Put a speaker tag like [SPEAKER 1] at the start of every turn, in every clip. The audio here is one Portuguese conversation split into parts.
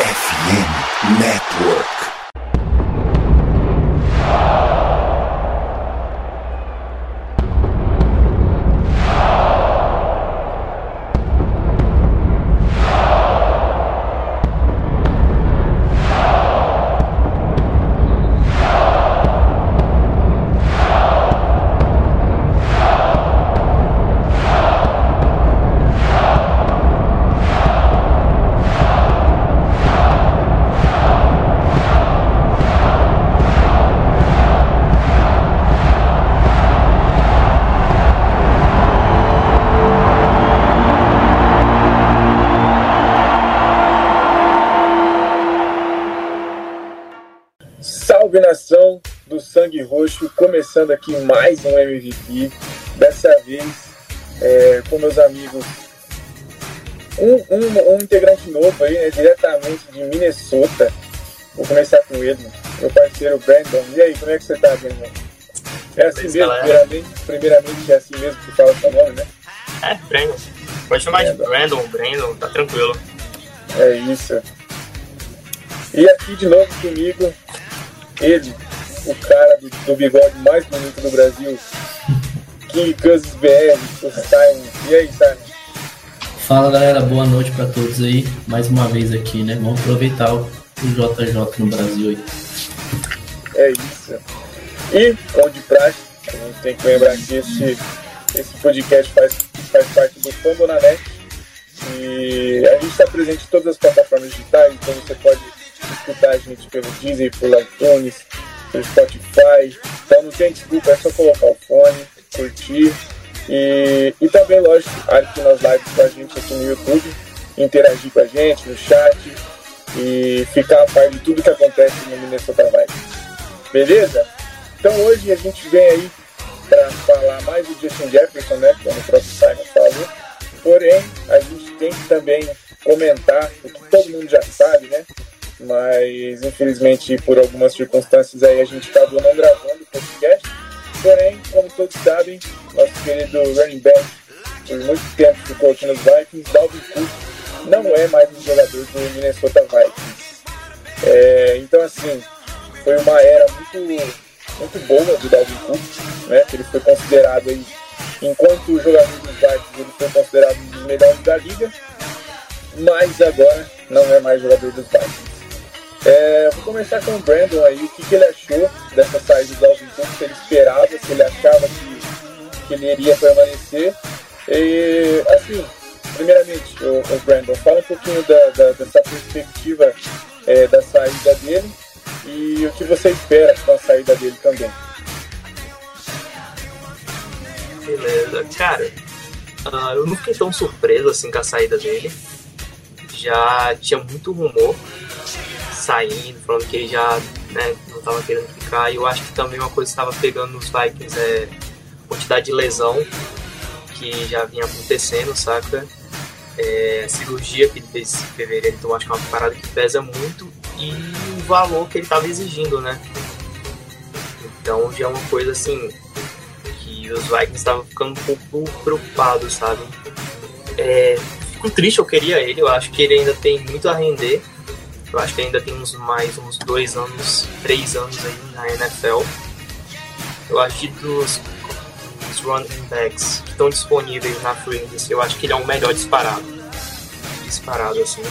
[SPEAKER 1] FM Network.
[SPEAKER 2] Salve nação do Sangue Roxo, começando aqui mais um MVP. Dessa vez é, com meus amigos, um, um, um integrante novo aí, né, diretamente de Minnesota. Vou começar com ele, meu parceiro Brandon. E aí, como é que você tá, Brandon? É assim
[SPEAKER 3] Pois,
[SPEAKER 2] mesmo, primeiramente, primeiramente é assim mesmo que fala seu nome, né?
[SPEAKER 3] É, Brandon. Pode chamar de Brandon, Brandon, tá tranquilo.
[SPEAKER 2] É isso. E aqui de novo comigo, ele, o cara do, do bigode mais bonito do Brasil, King Cousins BR, o Simon. E aí, Simon?
[SPEAKER 4] Fala galera, boa noite pra todos aí. Mais uma vez aqui, né? Vamos aproveitar o o JJ no Brasil aí.
[SPEAKER 2] É isso. E, como de praxe, a gente tem que lembrar que esse, esse podcast faz, faz parte do Fambonanet. E a gente está presente em todas as plataformas digitais, então você pode escutar a gente pelo Deezer, pelo iTunes, pelo Spotify. Então não tem desculpa, é só colocar o fone, curtir. E, e também, lógico, aqui nas lives com a gente aqui no YouTube, interagir com a gente no chat e ficar a par de tudo que acontece no Minnesota Vikings. Beleza? Então hoje a gente vem aí para falar mais do Justin Jefferson, né? Como o próprio Simon falou. Porém, a gente tem que também comentar o que todo mundo já sabe, né? Mas infelizmente por algumas circunstâncias aí a gente acabou não gravando o podcast. Porém, como todos sabem, nosso querido running back por muito tempo ficou aqui nos Vikings, Dalvin Cook não é mais um jogador do Minnesota Vikings. É, então assim, foi uma era muito, muito boa do Dalvin Cook, né? Que ele foi considerado aí, enquanto jogador dos Vikings, ele foi considerado um dos melhores da liga, mas agora não é mais jogador dos Vikings. É, vou começar com o Brandon aí, o que, que ele achou dessa saída do Dalvin Cook, se ele esperava, se ele achava que, que ele iria permanecer. E assim, primeiramente, o, o Brandon, fala um pouquinho da, da- dessa perspectiva é, da saída dele e o que você espera com a saída dele também.
[SPEAKER 3] Beleza. Cara, ah, eu não fiquei tão surpreso assim com a saída dele. Já tinha muito rumor saindo, falando que ele já né, não tava querendo ficar. E eu acho que também uma coisa que estava pegando nos Vikings é quantidade de lesão que já vinha acontecendo, saca? É, a cirurgia que ele fez em fevereiro, então acho que é uma parada que pesa muito e o valor que ele estava exigindo, né? Então já é uma coisa assim que os Vikings estavam ficando um pouco preocupados, sabe? É, fico triste, eu queria ele, eu acho que ele ainda tem muito a render. Eu acho que ainda tem uns mais uns dois anos, três anos aí na NFL. Eu acho que dos, dos running backs que estão disponíveis na free eu acho que ele é o melhor disparado. Disparado, assim.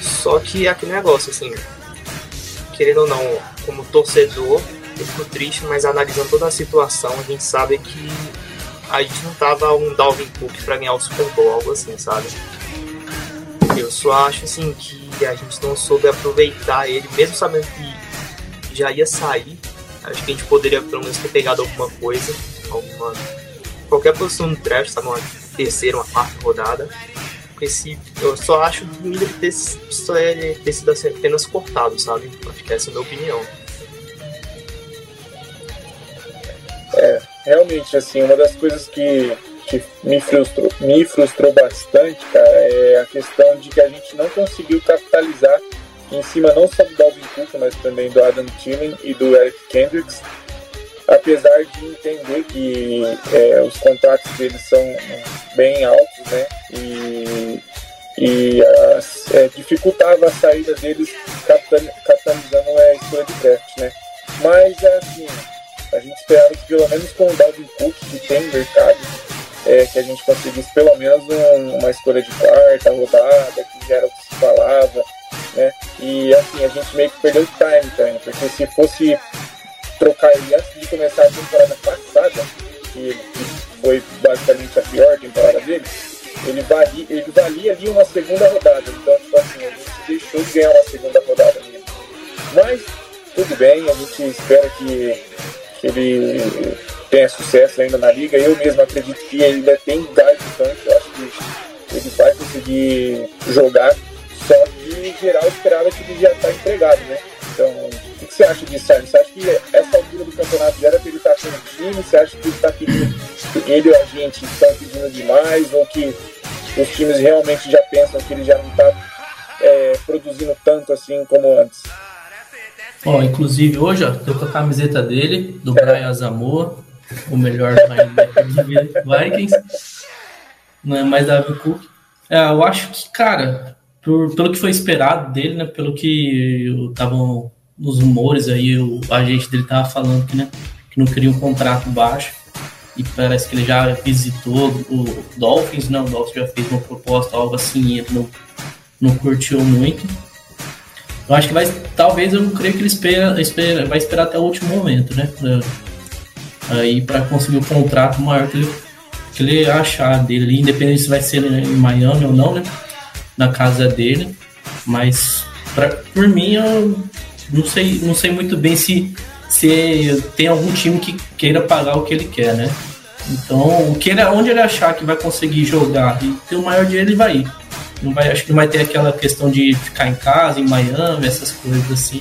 [SPEAKER 3] Só que é aquele negócio, assim, querendo ou não, como torcedor, eu fico triste, mas analisando toda a situação, a gente sabe que a gente não tava um Dalvin Cook pra ganhar o Super Bowl, algo assim, sabe? Eu só acho assim que a gente não soube aproveitar ele, mesmo sabendo que já ia sair. Acho que a gente poderia pelo menos ter pegado alguma coisa, alguma qualquer posição no draft, sabe, uma terceira, uma quarta rodada. Porque se eu só acho que ele ter, ter sido assim, apenas cortado, sabe? Acho que essa é a minha opinião.
[SPEAKER 2] Realmente, assim, uma das coisas que, que me, frustrou, me frustrou bastante, cara, é a questão de que a gente não conseguiu capitalizar em cima não só do Dalvin Cook, mas também do Adam Thielen e do Eric Kendricks, apesar de entender que é, os contratos deles são bem altos, né? E, e as, é, dificultava a saída deles capitalizando a escolha de draft, né? Mas assim, a gente esperava que pelo menos com o Dalvin Cook, que tem mercado, é, que a gente conseguisse pelo menos um, uma escolha de quarta rodada, que já era o que se falava, né? E assim, a gente meio que perdeu o time também, porque se fosse trocar ele antes de começar a temporada passada, que, que foi basicamente a pior temporada dele, ele valia, ele valia ali uma segunda rodada. Então, tipo assim, a gente deixou de ganhar uma segunda rodada mesmo. Mas, tudo bem, a gente espera que, que ele tenha sucesso ainda na liga. Eu mesmo acredito que ele ainda tem tanque. Eu acho que ele vai conseguir jogar. Só que, em geral, esperava que ele já está empregado, né? Então, o que você acha disso, Simon? Você acha que essa altura do campeonato já era para ele estar tá o time? Você acha que ele está pedindo, ele ou a gente estão pedindo demais? Ou que os times realmente já pensam que ele já não está é, produzindo tanto assim como antes?
[SPEAKER 4] Ó, inclusive hoje, ó, tô com a camiseta dele, do é. Brian Azamoa, o melhor Vikings. Não é mais Davi Cook. É, eu acho que, cara, por, pelo que foi esperado dele, né? Pelo que estavam nos rumores aí, o agente dele tava falando que, né, que não queria um contrato baixo. E parece que ele já visitou o Dolphins, né? O Dolphins já fez uma proposta, algo assim, e ele não, não curtiu muito. Eu acho que vai, talvez eu creio que ele espera, espera, vai esperar até o último momento, né? Aí para conseguir o contrato maior que ele, que ele achar dele, independente se vai ser em Miami ou não, né? Na casa dele. Mas pra, por mim eu não sei, não sei muito bem se, se tem algum time que queira pagar o que ele quer, né? Então, o que ele, onde ele achar que vai conseguir jogar e ter o maior dinheiro, ele vai ir. Não vai, acho que não vai ter aquela questão de ficar em casa, em Miami, essas coisas assim.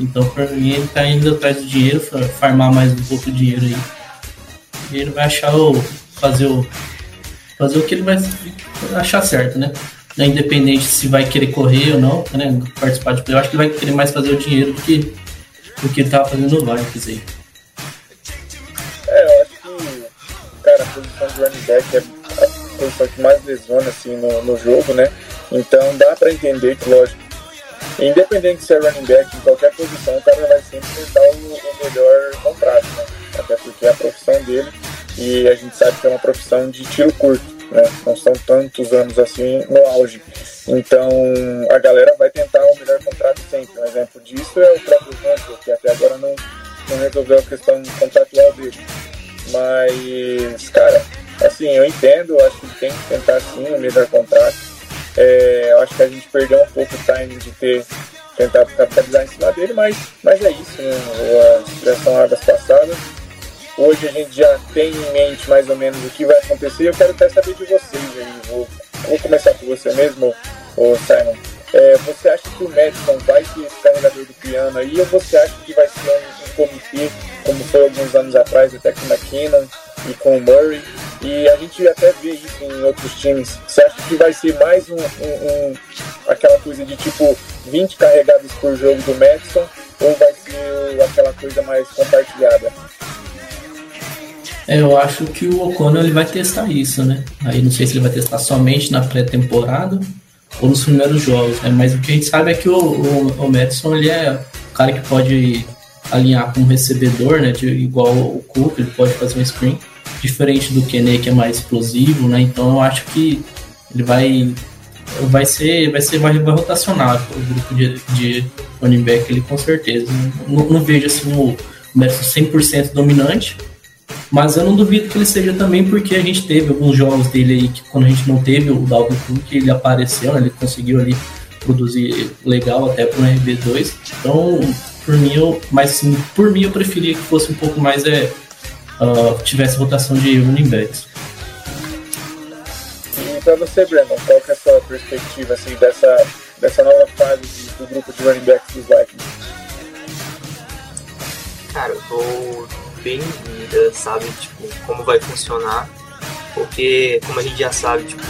[SPEAKER 4] Então, para mim, ele tá indo atrás do dinheiro, farmar mais um pouco de dinheiro aí. E ele vai achar o. fazer o. fazer o que ele vai achar certo, né? É independente se vai querer correr ou não, né? Participar de. Eu acho que ele vai querer mais fazer o dinheiro do que, do que ele tava fazendo no Vikings aí.
[SPEAKER 2] É, eu acho que, cara, a posição de running é a posição que mais lesiona assim, no, no jogo, né? Então dá pra entender que, lógico, independente de ser running back, em qualquer posição, o cara vai sempre tentar o, o melhor contrato, né? Até porque é a profissão dele e a gente sabe que é uma profissão de tiro curto, né? Não são tantos anos assim no auge. Então a galera vai tentar o melhor contrato sempre. Um exemplo disso é o próprio Hunter, que até agora não, não resolveu a questão contratual dele. Mas, cara, assim, eu entendo, acho que tem que tentar sim o melhor contrato é, eu acho que a gente perdeu um pouco o time de ter tentado capitalizar em cima dele, mas, mas é isso, né? Já são águas passadas. Hoje a gente já tem em mente mais ou menos o que vai acontecer. Eu quero até saber de vocês aí. Vou, vou começar com você mesmo, o Simon. É, você acha que o Madison vai ser esse carregador do piano aí, ou você acha que vai ser um, um comitê, como foi alguns anos atrás, até com o McKinnon e com o Murray? E a gente até vê isso em outros times. Você acha que vai ser mais um, um, um aquela coisa de tipo 20 carregados por jogo do Madison, ou vai ser aquela coisa mais compartilhada?
[SPEAKER 4] É, eu acho que o O'Connor ele vai testar isso, né? Aí não sei se ele vai testar somente na pré-temporada ou nos primeiros jogos, né? Mas o que a gente sabe é que o, o, o Madison ele é o cara que pode alinhar com um recebedor, né? De, igual o Cook, ele pode fazer um screen, diferente do Kene que é mais explosivo, né? Então eu acho que ele vai vai ser vai ser vai, vai rotacionar o grupo de, de running back ele com certeza. Não, não vejo assim o Madison 100% dominante, mas eu não duvido que ele seja também porque a gente teve alguns jogos dele aí que quando a gente não teve o Dalvin Cook, ele apareceu, né? ele conseguiu ali produzir legal até para o RB2. Então, por mim, eu, mas sim, por mim eu preferia que fosse um pouco mais é, uh, tivesse rotação de running backs.
[SPEAKER 2] E para você, Brandon, qual que é a sua perspectiva assim, dessa, dessa nova fase do grupo de running backs dos Vikings?
[SPEAKER 3] Cara, eu tô bem dúvida, sabe, tipo, como vai funcionar, porque como a gente já sabe, tipo,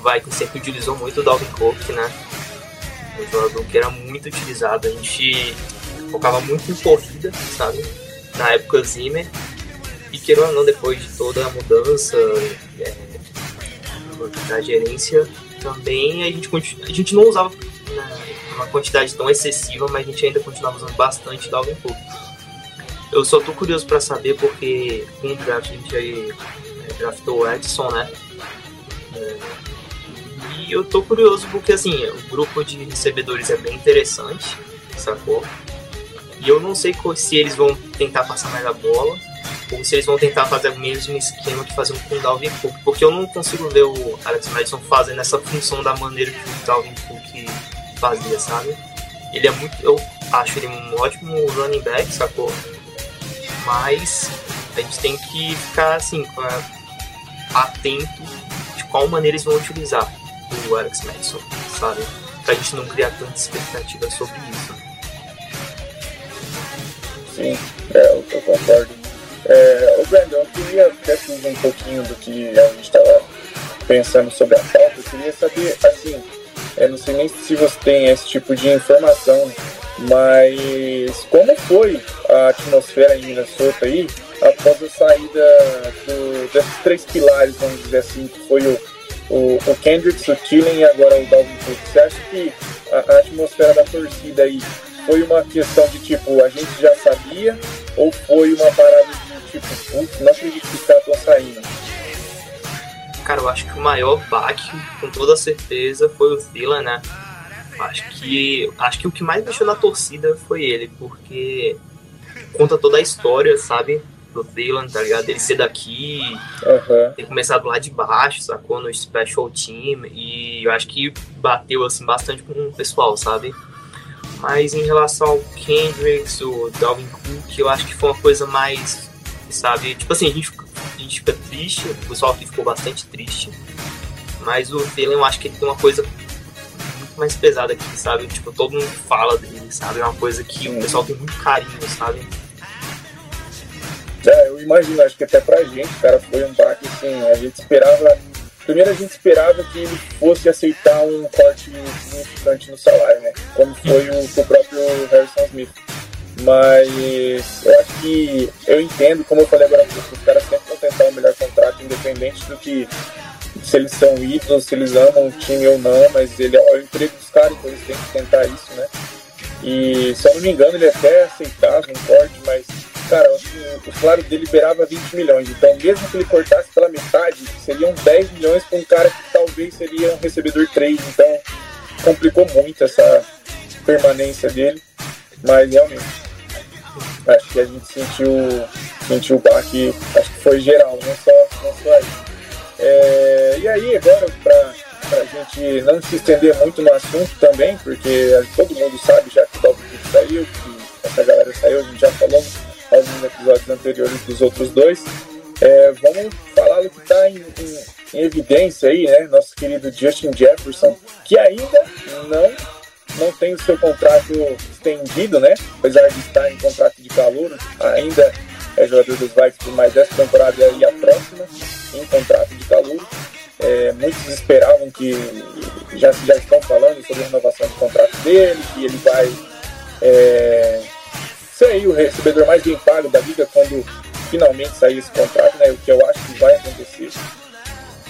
[SPEAKER 3] o Vikings sempre utilizou muito o Dalvin Cook, né? Um jogador que era muito utilizado, a gente focava muito em corrida, sabe? Na época Zimmer, e ou não, depois de toda a mudança, é, da gerência também, a gente, a gente não usava né, uma quantidade tão excessiva, mas a gente ainda continuava usando bastante Dalvin Cook. Eu só tô curioso para saber porque com o draft a gente aí é, draftou o Edson, né? É, e eu tô curioso porque assim, o grupo de recebedores é bem interessante, sacou? E eu não sei se eles vão tentar passar mais a bola ou se eles vão tentar fazer o mesmo esquema que faziam com o Dalvin Cook, porque eu não consigo ver o Alex Madison fazendo essa função da maneira que o Dalvin Cook fazia, sabe? Ele é muito. Eu acho ele um ótimo running back, sacou? Mas a gente tem que ficar assim, atento de qual maneira eles vão utilizar o Alex Madison, sabe? Pra gente não criar tanta expectativa sobre isso.
[SPEAKER 2] Sim, é, eu, eu concordo. É, o Brandon, eu queria até um pouquinho do que a gente estava pensando sobre a pauta. Eu queria saber, assim, eu não sei nem se você tem esse tipo de informação, mas como foi a atmosfera em Minnesota aí após a saída do, desses três pilares, vamos dizer assim, que foi o, o, o Kendricks, o Tillen e agora o Dalvin Cook? Você acha que a, a atmosfera da torcida aí foi uma questão de tipo, a gente já sabia, ou foi uma parada de tipo, putz, não acredito que os caras estão saindo?
[SPEAKER 3] Cara, eu acho que o maior baque, com toda certeza, foi o Zila, né? Acho que, acho que o que mais mexeu na torcida foi ele, porque conta toda a história, sabe? Do Dylan, tá ligado? Ele ser daqui, uhum. ter começado lá de baixo, sacou? No Special Team. E eu acho que bateu, assim, bastante com o pessoal, sabe? Mas em relação ao Kendricks, o Dalvin Cook, eu acho que foi uma coisa mais, sabe? Tipo assim, a gente, a gente fica triste, o pessoal aqui ficou bastante triste. Mas o Thielen, eu acho que ele tem uma coisa muito mais pesada aqui, sabe? Tipo, todo mundo fala dele, sabe? É uma coisa que o pessoal tem muito carinho, sabe?
[SPEAKER 2] É, eu imagino, acho que até pra gente, cara, foi um baque assim, a gente esperava Primeiro a gente esperava que ele fosse aceitar um corte significante no salário, né? Como foi o, o próprio Harrison Smith. Mas eu acho que eu entendo, como eu falei agora, os caras sempre vão tentar o melhor contrato, independente do que se eles são ídolos, se eles amam o time ou não, mas ele é o emprego dos caras, então eles têm que tentar isso, né? E se eu não me engano, ele até aceitava um corte, mas cara, o salário dele liberava 20 milhões. Então, mesmo que ele cortasse metade, seriam 10 milhões para um cara que talvez seria um recebedor 3. Então, complicou muito essa permanência dele. Mas, realmente, acho que a gente sentiu, sentiu o baque, acho que foi geral, não só, não só aí. É, e aí, agora, para a gente não se estender muito no assunto também, porque todo mundo sabe já que o Dalvin saiu, que essa galera saiu, a gente já falou alguns episódios anteriores dos outros dois. É, vamos falar do que está em, em, em, evidência aí, né? Nosso querido Justin Jefferson, que ainda não, não tem o seu contrato estendido, né? Apesar de estar em contrato de calor, ainda é jogador dos Vikings por mais essa temporada e a próxima em contrato de calor. É, muitos esperavam que já, já estão falando sobre a renovação do contrato dele, que ele vai é, ser o recebedor mais bem pago da liga quando finalmente sair esse contrato, né? O que eu acho que vai acontecer.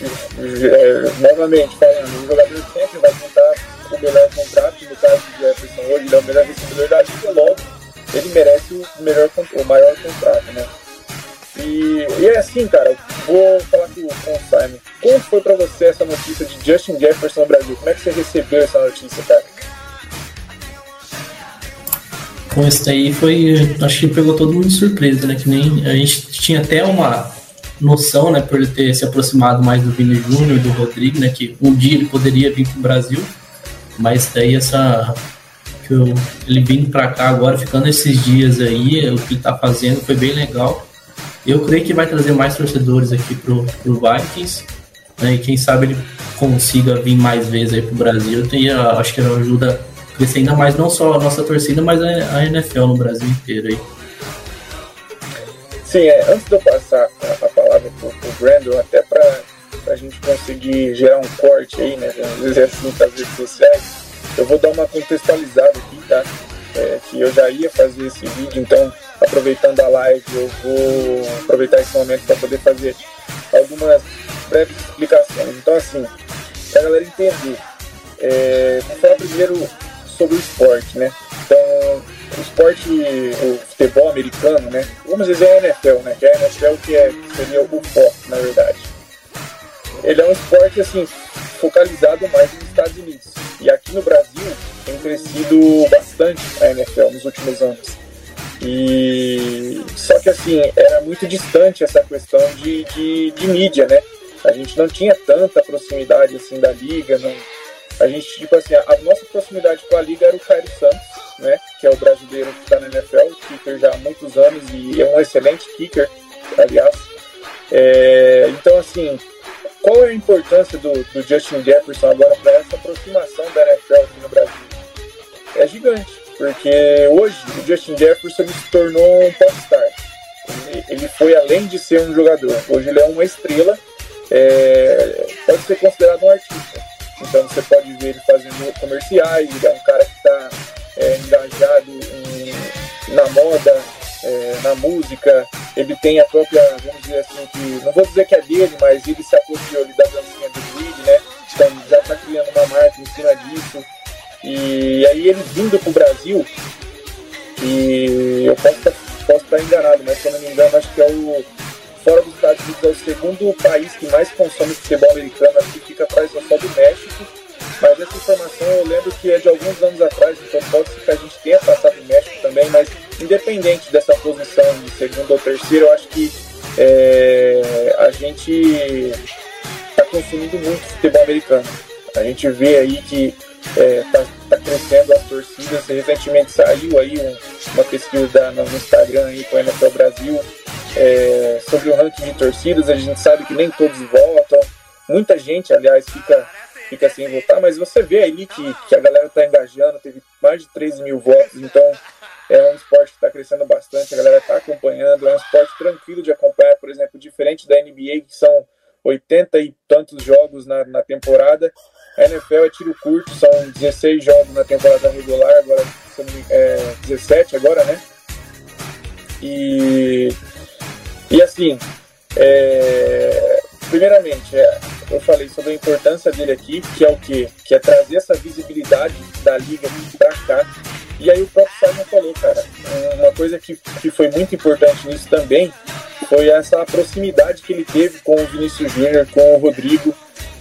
[SPEAKER 2] É, novamente falando, o jogador sempre vai tentar o melhor contrato, no caso do Jefferson hoje ele é o melhor recebedor da liga, logo ele merece o, melhor, o maior contrato, né? E, e é assim, cara, vou falar com, com o Simon. Como foi pra você essa notícia de Justin Jefferson no Brasil? Como é que você recebeu essa notícia, cara?
[SPEAKER 4] Com esse daí foi. Acho que pegou todo mundo de surpresa, né? Que nem a gente tinha até uma noção, né, por ele ter se aproximado mais do Vini Júnior, do Rodrigo, né, que um dia ele poderia vir para o Brasil, mas daí essa que eu, ele vindo para cá agora, ficando esses dias aí, o que ele tá fazendo foi bem legal. Eu creio que vai trazer mais torcedores aqui pro, pro Vikings, né, e quem sabe ele consiga vir mais vezes aí pro Brasil. Tem, acho que ajuda crescer ainda mais não só a nossa torcida, mas a, NFL no Brasil inteiro aí.
[SPEAKER 2] Sim, é, antes de eu passar a, a palavra pro, pro Brandon, até para a gente conseguir gerar um corte aí, né, dizer assim, nas redes sociais, eu vou dar uma contextualizada aqui, tá? É, que eu já ia fazer esse vídeo, então aproveitando a live, eu vou aproveitar esse momento para poder fazer algumas breves explicações. Então, assim, para a galera entender, é, vou primeiro sobre o esporte, né? Então, o esporte, o futebol americano, né? Vamos dizer a NFL, né? Que é a NFL que é, seria o foco, na verdade. Ele é um esporte, assim, focalizado mais nos Estados Unidos. E aqui no Brasil tem crescido bastante a NFL nos últimos anos. E só que assim, era muito distante essa questão de, de, de mídia, né? A gente não tinha tanta proximidade assim da liga, não, a gente, tipo assim, a, nossa proximidade com a liga era o Caio Santos, né? Que é o brasileiro que está na NFL, kicker já há muitos anos e é um excelente kicker, aliás. É, então, assim, qual é a importância do, do Justin Jefferson agora para essa aproximação da NFL aqui no Brasil? É gigante, porque hoje o Justin Jefferson se tornou um popstar. Ele, ele foi além de ser um jogador. Hoje ele é uma estrela, é, pode ser considerado um artista. Então você pode ver ele fazendo comerciais, ele é um cara que está é, engajado em, na moda, é, na música, ele tem a própria, vamos dizer assim, que não vou dizer que é dele, mas ele se apropriou da dancinha do Creed, né? Então já está criando uma marca em cima disso. E aí ele vindo para o Brasil, e eu posso, posso estar enganado, mas se eu não me engano, acho que é o fora dos Estados Unidos é o segundo país que mais consome futebol americano, que fica atrás só do México. Mas essa informação eu lembro que é de alguns anos atrás, então pode ser que a gente tenha passado no México também, mas independente dessa posição de segundo ou terceiro, eu acho que é, a gente está consumindo muito futebol americano. A gente vê aí que está é, tá, tá crescendo as torcidas. Recentemente saiu aí um, uma pesquisa no Instagram aí com a NFL Brasil é, sobre o ranking de torcidas. A gente sabe que nem todos votam. Muita gente, aliás, fica, fica sem votar, mas você vê aí que, que a galera está engajando, teve mais de 13 mil votos, então é um esporte que está crescendo bastante, a galera está acompanhando, é um esporte tranquilo de acompanhar, por exemplo, diferente da NBA, que são 80 e tantos jogos na, na temporada. A NFL é tiro curto, são 16 jogos na temporada regular, agora é 17 agora, né? E e assim, é, primeiramente, é, eu falei sobre a importância dele aqui, que é o quê? Que é trazer essa visibilidade da liga para cá. E aí o próprio Simon falou, cara, uma coisa que, que foi muito importante nisso também foi essa proximidade que ele teve com o Vinícius Júnior, com o Rodrigo,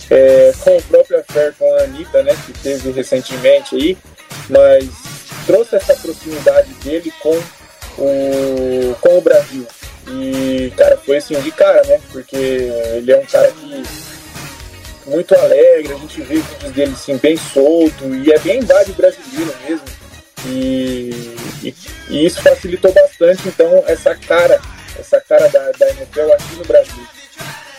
[SPEAKER 2] é, com o próprio affair com a Anitta, né, que teve recentemente aí, mas trouxe essa proximidade dele com o, com o Brasil. E, cara, foi assim de cara, né? Porque ele é um cara que muito alegre, a gente vê vídeos dele assim, bem solto, e é bem vibe brasileiro mesmo. E, e, e, isso facilitou bastante, então, essa cara, essa cara da, da NFL aqui no Brasil.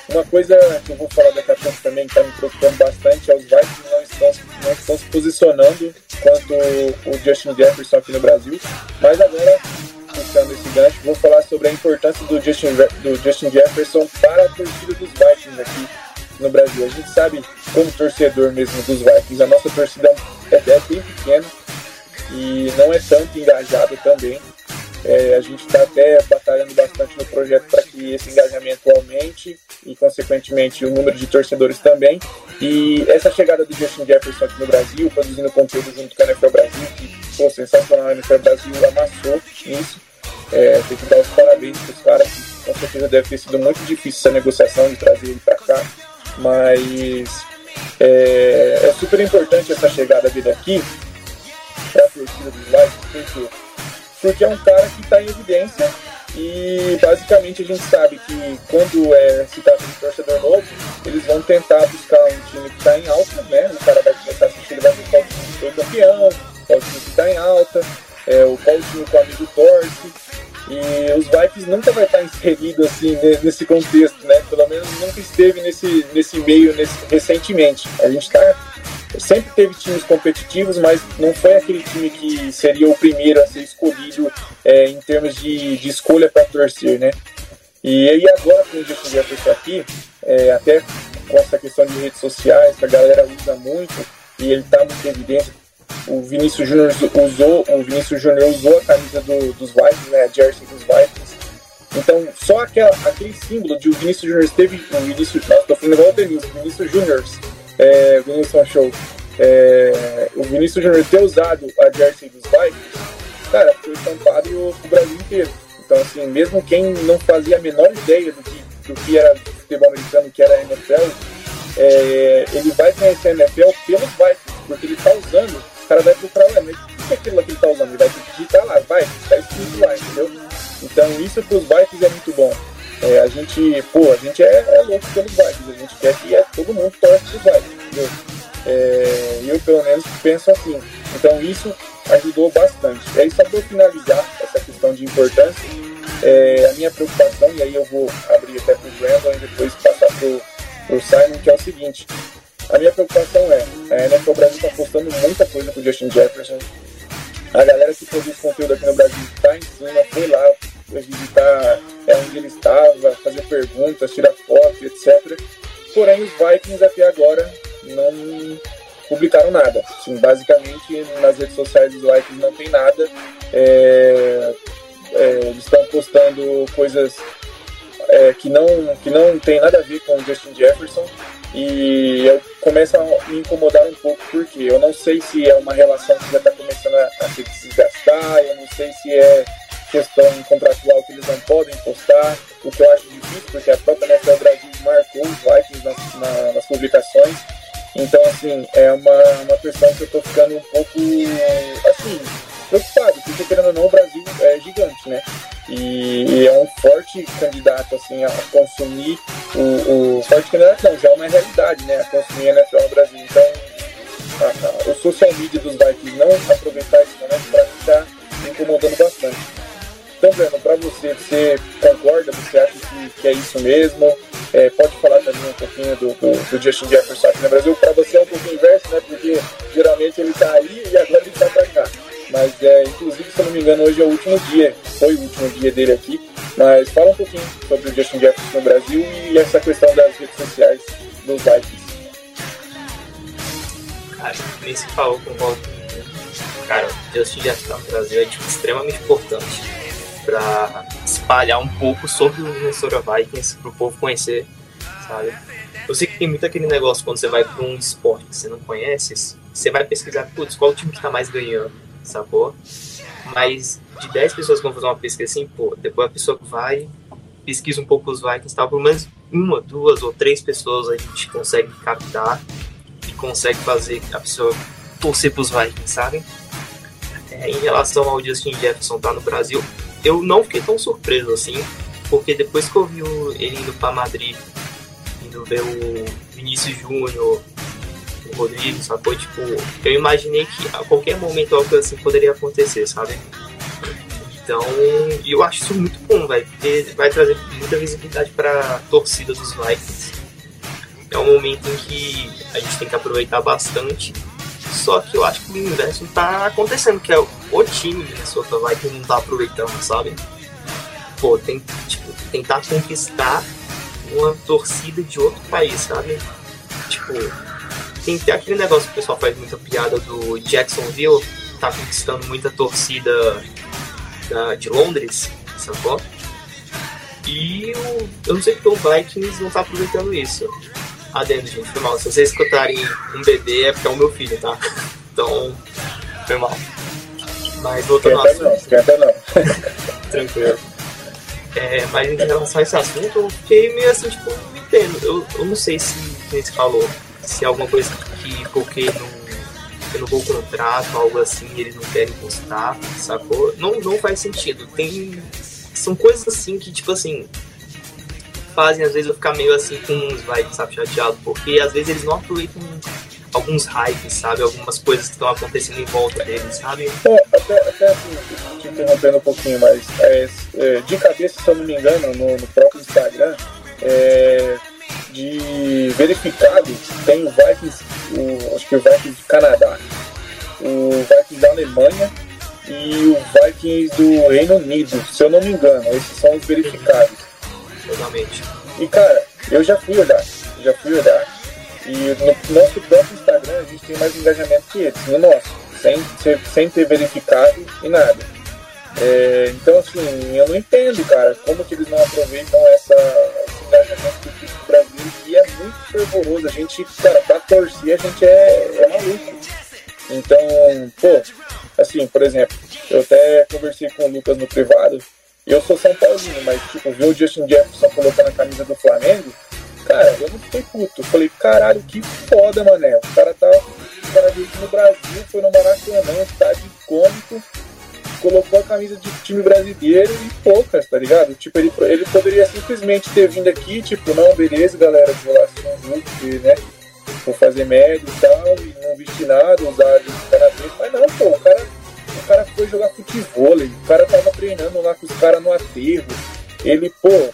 [SPEAKER 2] Uma coisa que eu vou falar daqui a pouco também, que está me preocupando bastante, é os Vikings não estão, não estão se posicionando quanto o Justin Jefferson aqui no Brasil. Mas agora puxando esse gancho, vou falar sobre a importância do Justin, do Justin Jefferson para a torcida dos Vikings aqui no Brasil. A gente sabe, como torcedor mesmo dos Vikings, a nossa torcida é, é bem pequena e não é tanto engajada também. É, a gente está até batalhando bastante no projeto para que esse engajamento aumente e, consequentemente, o número de torcedores também. E essa chegada do Justin Jefferson aqui no Brasil, produzindo conteúdo junto com a NFL Brasil, que, pô, sensacional, a NFL Brasil amassou nisso. É, tem que dar os parabéns para os caras, que com certeza deve ter sido muito difícil essa negociação de trazer ele para cá, mas é, é, super importante essa chegada dele aqui para a torcida dos Vikings, porque, porque é um cara que está em evidência e basicamente a gente sabe que quando é, se trata de torcedor novo, eles vão tentar buscar um time que está em alta, né? O cara vai começar a assistir, ele vai ver qual time foi campeão, qual time que está em alta, é, o qual time que o amigo torce. E os Vikings nunca vai estar inserido assim nesse contexto, né? Pelo menos nunca esteve nesse, nesse meio nesse, recentemente. A gente tá, sempre teve times competitivos, mas não foi aquele time que seria o primeiro a ser escolhido é, em termos de, de escolha para torcer, né? E aí agora com o Justin Jefferson aqui, é, até com essa questão de redes sociais, que a galera usa muito, e ele está muito evidência, o Vinícius Júnior usou, o Vinícius Júnior usou a camisa do, dos Vikings, né, a jersey dos Vikings. Então, só aquela, aquele símbolo de o Vinícius Júnior teve. O Vinícius. Nossa, tô falando igual o Denilson, Vinícius Júnior. É, Vinícius Show. É, o Vinícius Júnior ter usado a jersey dos Vikings, cara, foi estampado o Brasil inteiro. Então, assim, mesmo quem não fazia a menor ideia do que, do que era futebol americano, que era a NFL, é, ele vai conhecer a NFL pelos Vikings, porque ele tá usando, o cara vai procurar, ué, mas o que é aquilo que ele tá usando? Ele vai digitar lá, vai, tá escrito lá, entendeu? Então, isso pros Vikings é muito bom. É, a gente, pô, a gente é, é, louco pelos Vikings, a gente quer que é, todo mundo torce pros Vikings, entendeu? É, eu, pelo menos, penso assim. Então, isso ajudou bastante. E aí, só para finalizar essa questão de importância, é, a minha preocupação, e aí eu vou abrir até para o Brandon e depois passar para o Simon, que é o seguinte. A minha preocupação é, a NFL Brasil está postando muita coisa com o Justin Jefferson. A galera que produz conteúdo aqui no Brasil está em cima, foi lá visitar é, onde ele estava, fazer perguntas, tirar foto, etc. Porém, os Vikings até agora não publicaram nada. Assim, basicamente, nas redes sociais dos Vikings não tem nada. É, é, eles estão postando coisas é, que, não, que não tem nada a ver com o Justin Jefferson e eu começo a me incomodar um pouco porque eu não sei se é uma relação que já está começando a, a se desgastar, eu não sei se é questão contratual que eles não podem postar, o que eu acho difícil porque a própria NFL Brasil marcou os Vikings nas, na, nas publicações. Então, assim, é uma, uma questão que eu tô ficando um pouco, assim, preocupado, porque querendo ou não, o Brasil é gigante, né? E, e é um forte candidato, assim, a consumir o, o forte candidato, não, já é uma realidade, né? A consumir a NFL no Brasil. Então, a, a, o social media dos Vikings não aproveitar esse momento para mim tá me incomodando bastante. Então, Breno, para você, você concorda? Você acha que, que é isso mesmo? É, pode falar também um pouquinho do, do, do Justin Jefferson aqui no Brasil. Para você é um pouquinho inverso, né? Porque geralmente ele está aí e agora ele está para cá. Mas, é, inclusive, se eu não me engano, hoje é o último dia, foi o último dia dele aqui. Mas fala um pouquinho sobre o Justin Jefferson no Brasil e essa questão das redes sociais dos Vikings.
[SPEAKER 3] Cara, se falou com o Walter. Cara, o Justin Jefferson no Brasil é tipo, extremamente importante para espalhar um pouco sobre o Minnesota Vikings para o povo conhecer, sabe? Eu sei que tem muito aquele negócio quando você vai para um esporte que você não conhece, você vai pesquisar, putz, qual o time que está mais ganhando, sacou? Mas de 10 pessoas que vão fazer uma pesquisa assim, pô, depois a pessoa vai, pesquisa um pouco os Vikings, tá? pelo menos uma, duas ou três pessoas a gente consegue captar e consegue fazer a pessoa torcer para os Vikings, sabe? É, em relação ao Justin Jefferson tá no Brasil, eu não fiquei tão surpreso assim, porque depois que eu vi ele indo para Madrid, indo ver o Vinícius Júnior, o Rodrigo, sacou? Tipo, eu imaginei que a qualquer momento algo assim poderia acontecer, sabe? Então, eu acho isso muito bom, porque vai trazer muita visibilidade para torcida dos Vikings. É um momento em que a gente tem que aproveitar bastante só que eu acho que o inverso tá acontecendo, que é o time de Minnesota vai que não tá aproveitando, sabe? Pô, tem, tipo, tentar conquistar uma torcida de outro país, sabe? Tipo, tem, aquele negócio que o pessoal faz muita piada do Jacksonville, tá conquistando muita torcida da, de Londres, sacou? E eu, eu não sei porque o Vikings não tá aproveitando isso adendo, gente, foi mal. Se vocês escutarem um bebê é porque é o meu filho, tá? Então, foi mal. Mas voltando ao assunto.
[SPEAKER 2] Não, não.
[SPEAKER 3] Tranquilo. É, mas em relação a esse assunto, eu fiquei meio assim, tipo, não entendo. Eu, eu não sei se, como você falou, se é alguma coisa que porque não, não vou contrato, algo assim, eles não querem postar, sacou? Não, não faz sentido. Tem. São coisas assim que, tipo assim, fazem às vezes eu ficar meio assim com uns vibes, sabe, chateado, porque às vezes eles não aproveitam alguns hypes, sabe, algumas coisas que estão acontecendo em volta deles, sabe?
[SPEAKER 2] É, até, até assim, te interrompendo um pouquinho, mas é, é, de cabeça, se eu não me engano, no, no próprio Instagram, é, de verificado, tem o Vikings, o, acho que o Vikings do Canadá, o Vikings da Alemanha e o Vikings do Reino Unido, se eu não me engano, esses são os verificados
[SPEAKER 3] totalmente.
[SPEAKER 2] E cara, eu já fui olhar, já fui olhar. E no nosso próprio Instagram a gente tem mais engajamento que eles, no nosso, sem, sem ter verificado e nada. É, então, assim, eu não entendo, cara, como que eles não aproveitam essa, esse engajamento do time brasileiro, que é muito fervoroso. A gente, cara, pra torcer, a gente é, é maluco. Então, pô, assim, por exemplo, eu até conversei com o Lucas no privado, eu sou São Paulino, mas, tipo, ver o Justin Jefferson colocando a camisa do Flamengo, cara, eu não fiquei puto. Eu falei, caralho, que foda, mané. O cara tá. O cara no Brasil, foi no Maracanã, estádio icônico colocou a camisa de time brasileiro e poucas, tá ligado? Tipo, ele, ele poderia simplesmente ter vindo aqui, tipo, não, beleza, galera, vou lá jogo, né? Vou fazer médio e tal, e não vestir nada, usar de canadense, mas não, pô, o cara, o cara foi jogar futebol, o cara tava treinando lá com os caras no aterro, ele, pô,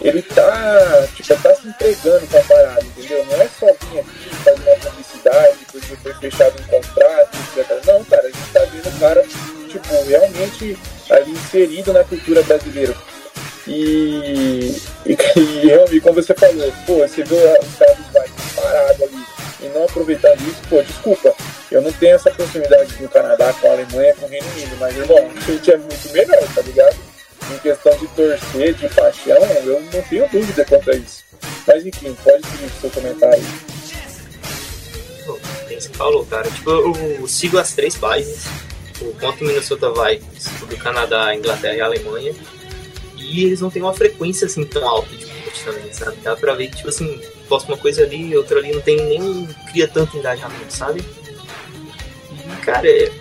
[SPEAKER 2] ele tá, tipo, tá se entregando com a parada, entendeu? Não é só vir aqui fazer uma publicidade, porque foi fechado um contrato, etc. Não, cara, a gente tá vendo o cara tipo, realmente ali inserido na cultura brasileira. E, e, e, como você falou, pô, você viu os caras parados ali e não aproveitando isso, pô, desculpa, eu não tenho essa proximidade do Canadá com a Alemanha, com o Reino Unido, mas, irmão, a gente é muito melhor, tá ligado? Em questão de torcer, de paixão, eu não tenho dúvida quanto a isso. Mas enfim, pode seguir seu comentário.
[SPEAKER 3] Bom, você falou, cara. Tipo, eu sigo as três páginas o Minnesota vai do Canadá, Inglaterra e Alemanha. E eles não têm uma frequência assim tão alta de post também, sabe? Dá pra ver que, tipo assim, posta uma coisa ali, outra ali, não tem nem. cria tanto engajamento, sabe? E, cara, é,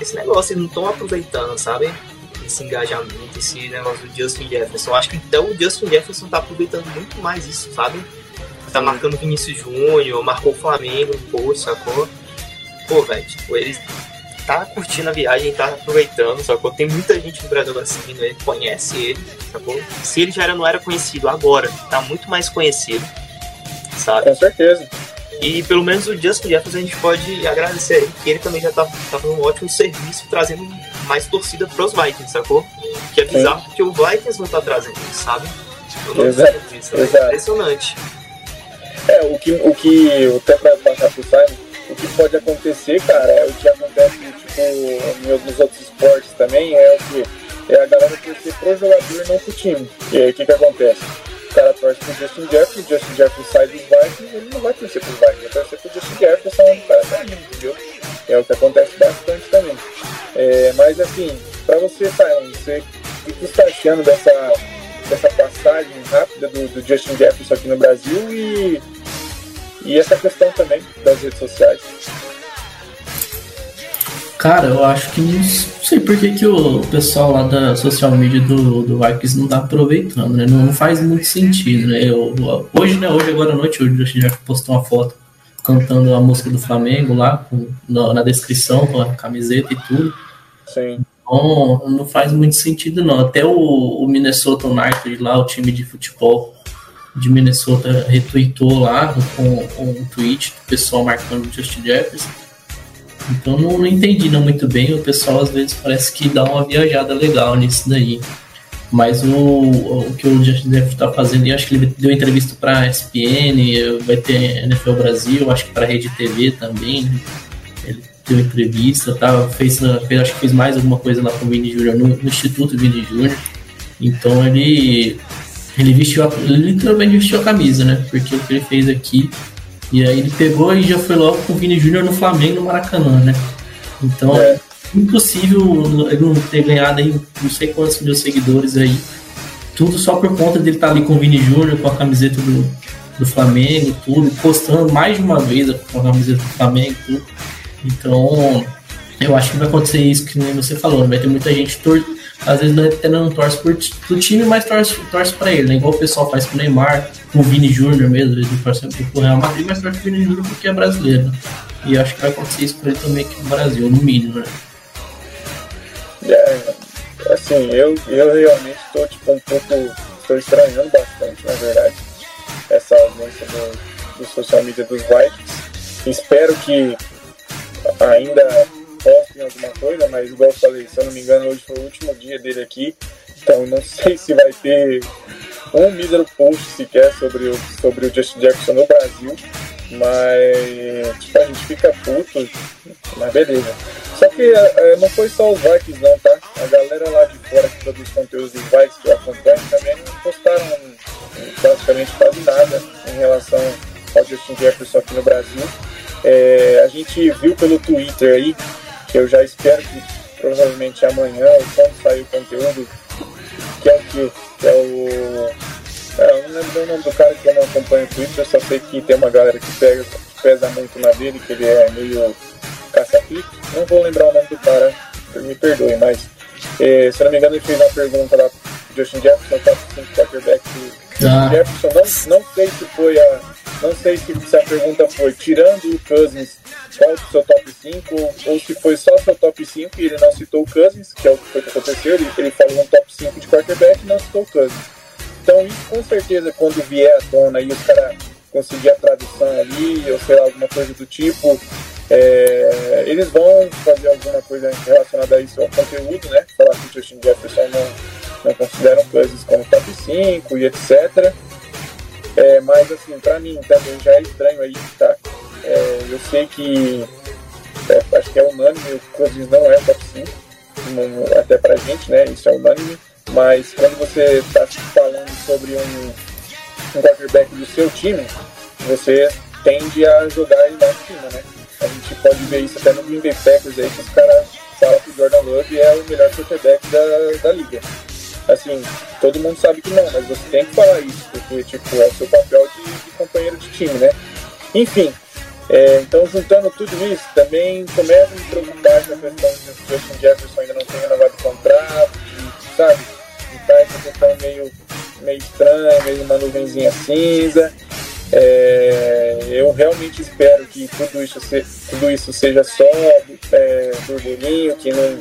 [SPEAKER 3] esse negócio eles não estão aproveitando, sabe? Esse engajamento, esse negócio do Justin Jefferson. Eu acho que então o Justin Jefferson tá aproveitando muito mais isso, sabe? Tá marcando Vinícius Júnior, marcou o Flamengo post, sacou? Pô, velho, tipo, eles tá curtindo a viagem, tá aproveitando, sacou? Tem muita gente no Brasil assistindo ele, conhece ele, sacou? Se ele já era, não era conhecido, agora tá muito mais conhecido, sabe?
[SPEAKER 2] Com certeza.
[SPEAKER 3] E pelo menos o Justin Jefferson a gente pode agradecer aí, que ele também já tá, tá fazendo um ótimo serviço, trazendo mais torcida pros Vikings, sacou? Que é bizarro Sim. porque o Vikings não tá trazendo sabe? Eu não
[SPEAKER 2] Exato. Disso, é
[SPEAKER 3] impressionante.
[SPEAKER 2] É, o que, o que até pra passar pro Simon, o que pode acontecer, cara, é o que acontece tipo, nos outros esportes também, é o que? É a galera torcer pro jogador, não pro time. E aí o que que acontece? O cara torce pro Justin Jefferson, o Justin Jefferson sai dos Vikings, ele não vai torcer pro Vikings, vai torcer pro Justin Jefferson o cara tá indo, entendeu? É o que acontece bastante também. É, mas assim, pra você, Simon, você, o que você está achando dessa, dessa passagem rápida do, do Justin Jefferson aqui no Brasil e e essa questão também das redes sociais.
[SPEAKER 4] Cara, eu acho que não sei por que, que o pessoal lá da social media do, do Vikings não tá aproveitando, né? Não, faz muito sentido, né? Eu, hoje, né? Hoje, agora à noite, o Justin já postou uma foto cantando a música do Flamengo lá, com, na, na, descrição, com a camiseta e tudo.
[SPEAKER 2] Sim.
[SPEAKER 4] Então, não faz muito sentido, não. Até o, o Minnesota United lá, o time de futebol, de Minnesota retweetou lá com, com um tweet do pessoal marcando o Justin Jefferson. Então não, não, entendi não muito bem. O pessoal às vezes parece que dá uma viajada legal nisso daí. Mas o, o que o Justin Jefferson está fazendo, eu acho que ele deu entrevista para ESPN, vai ter NFL Brasil, acho que para Rede TV também. Né? Ele deu entrevista, tá? fez, fez, acho que fez mais alguma coisa lá com o Vini Júnior no, no Instituto Vini Júnior. Então ele ele vestiu, a, literalmente vestiu a camisa, né? Porque o que ele fez aqui. E aí ele pegou e já foi logo com o Vini Júnior no Flamengo no Maracanã, né? Então é impossível ele não ter ganhado aí não sei quantos mil seguidores aí. Tudo só por conta dele estar tá ali com o Vini Júnior, com a camiseta do, do Flamengo, tudo, postando mais de uma vez com a camiseta do Flamengo, tudo. Então, eu acho que vai acontecer isso que você falou, vai ter muita gente torcendo às vezes até não torce por, pro time, mas torce, torce pra ele, né? Igual o pessoal faz com o Neymar, com o Vini Júnior mesmo, ele torce pro Real Madrid, mas torce pro Vini Júnior porque é brasileiro. E acho que vai acontecer isso com ele também aqui no Brasil, no mínimo, né?
[SPEAKER 2] É, assim, eu, eu realmente estou tipo, um pouco. estou estranhando bastante, na verdade, essa ausência do, do social media dos Vikings. Espero que ainda postem alguma coisa, mas igual eu falei, se eu não me engano, hoje foi o último dia dele aqui, então não sei se vai ter um mísero post sequer sobre o, sobre o Justin Jefferson no Brasil, mas tipo, a gente fica puto, mas beleza. Só que é, não foi só os Vikings não, tá? A galera lá de época dos conteúdos Vikes que eu acompanho, também não postaram basicamente quase nada em relação ao Justin Jefferson aqui no Brasil. É, a gente viu pelo Twitter aí, que eu já espero que provavelmente amanhã, quando sair o conteúdo, que é o que? Que é o. É, eu não lembro o nome do cara que eu não acompanho o Twitter, eu só sei que tem uma galera que pega, pesa muito na dele, que ele é meio caça-pique. Não vou lembrar o nome do cara, me perdoe, mas eh, se não me engano ele fez uma pergunta lá Justin Jefferson, top 5 quarterback ah. Jefferson, não, não sei se foi a. Não sei se, se a pergunta foi tirando o Cousins, qual é o seu top 5, ou, ou, se foi só seu top 5 e ele não citou o Cousins, que é o que foi que aconteceu, ele, ele falou um top 5 de quarterback e não citou o Cousins. Então isso com certeza quando vier à tona e os caras conseguir a tradução ali, ou sei lá, alguma coisa do tipo, é, eles vão fazer alguma coisa relacionada a isso ao conteúdo, né? Falar que o Justin Jefferson não, não consideram coisas como top 5 e etc. É, mas assim, pra mim também já é estranho aí, tá? É, eu sei que é, acho que é unânime, o Cousins não é top 5, até pra gente, né? Isso é unânime. Mas quando você está falando sobre um, um quarterback do seu time, você tende a jogar ele lá em cima, né? Pode ver isso até no Green Bay Packers aí, que os caras falam que o Jordan Love é o melhor quarterback da, da liga. Assim, todo mundo sabe que não, mas você tem que falar isso, porque tipo, é o seu papel de, de companheiro de time, né? Enfim, é, então juntando tudo isso, também começa a me preocupar com a questão de o Justin Jefferson ainda não tem renovado o contrato, e, sabe? E tá essa questão meio, meio estranha, meio uma nuvenzinha cinza. É, eu realmente espero que tudo isso, se, tudo isso seja só é, burburinho, que não,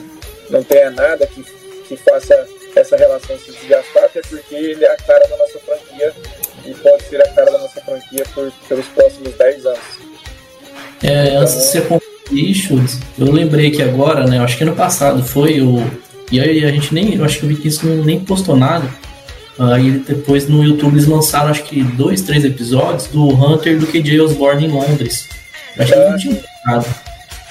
[SPEAKER 2] não tenha nada que, que faça essa relação se desgastar, até porque ele é a cara da nossa franquia e pode ser a cara da nossa franquia por, pelos próximos 10 anos.
[SPEAKER 4] É, antes de você concluir, eu lembrei que agora, né, acho que ano passado foi o. E aí a gente nem. Eu acho que eu vi que isso não, nem postou nada Aí depois no YouTube eles lançaram acho que dois, três episódios do Hunter do KJ Osborne em Londres. Eu acho que não tinha nada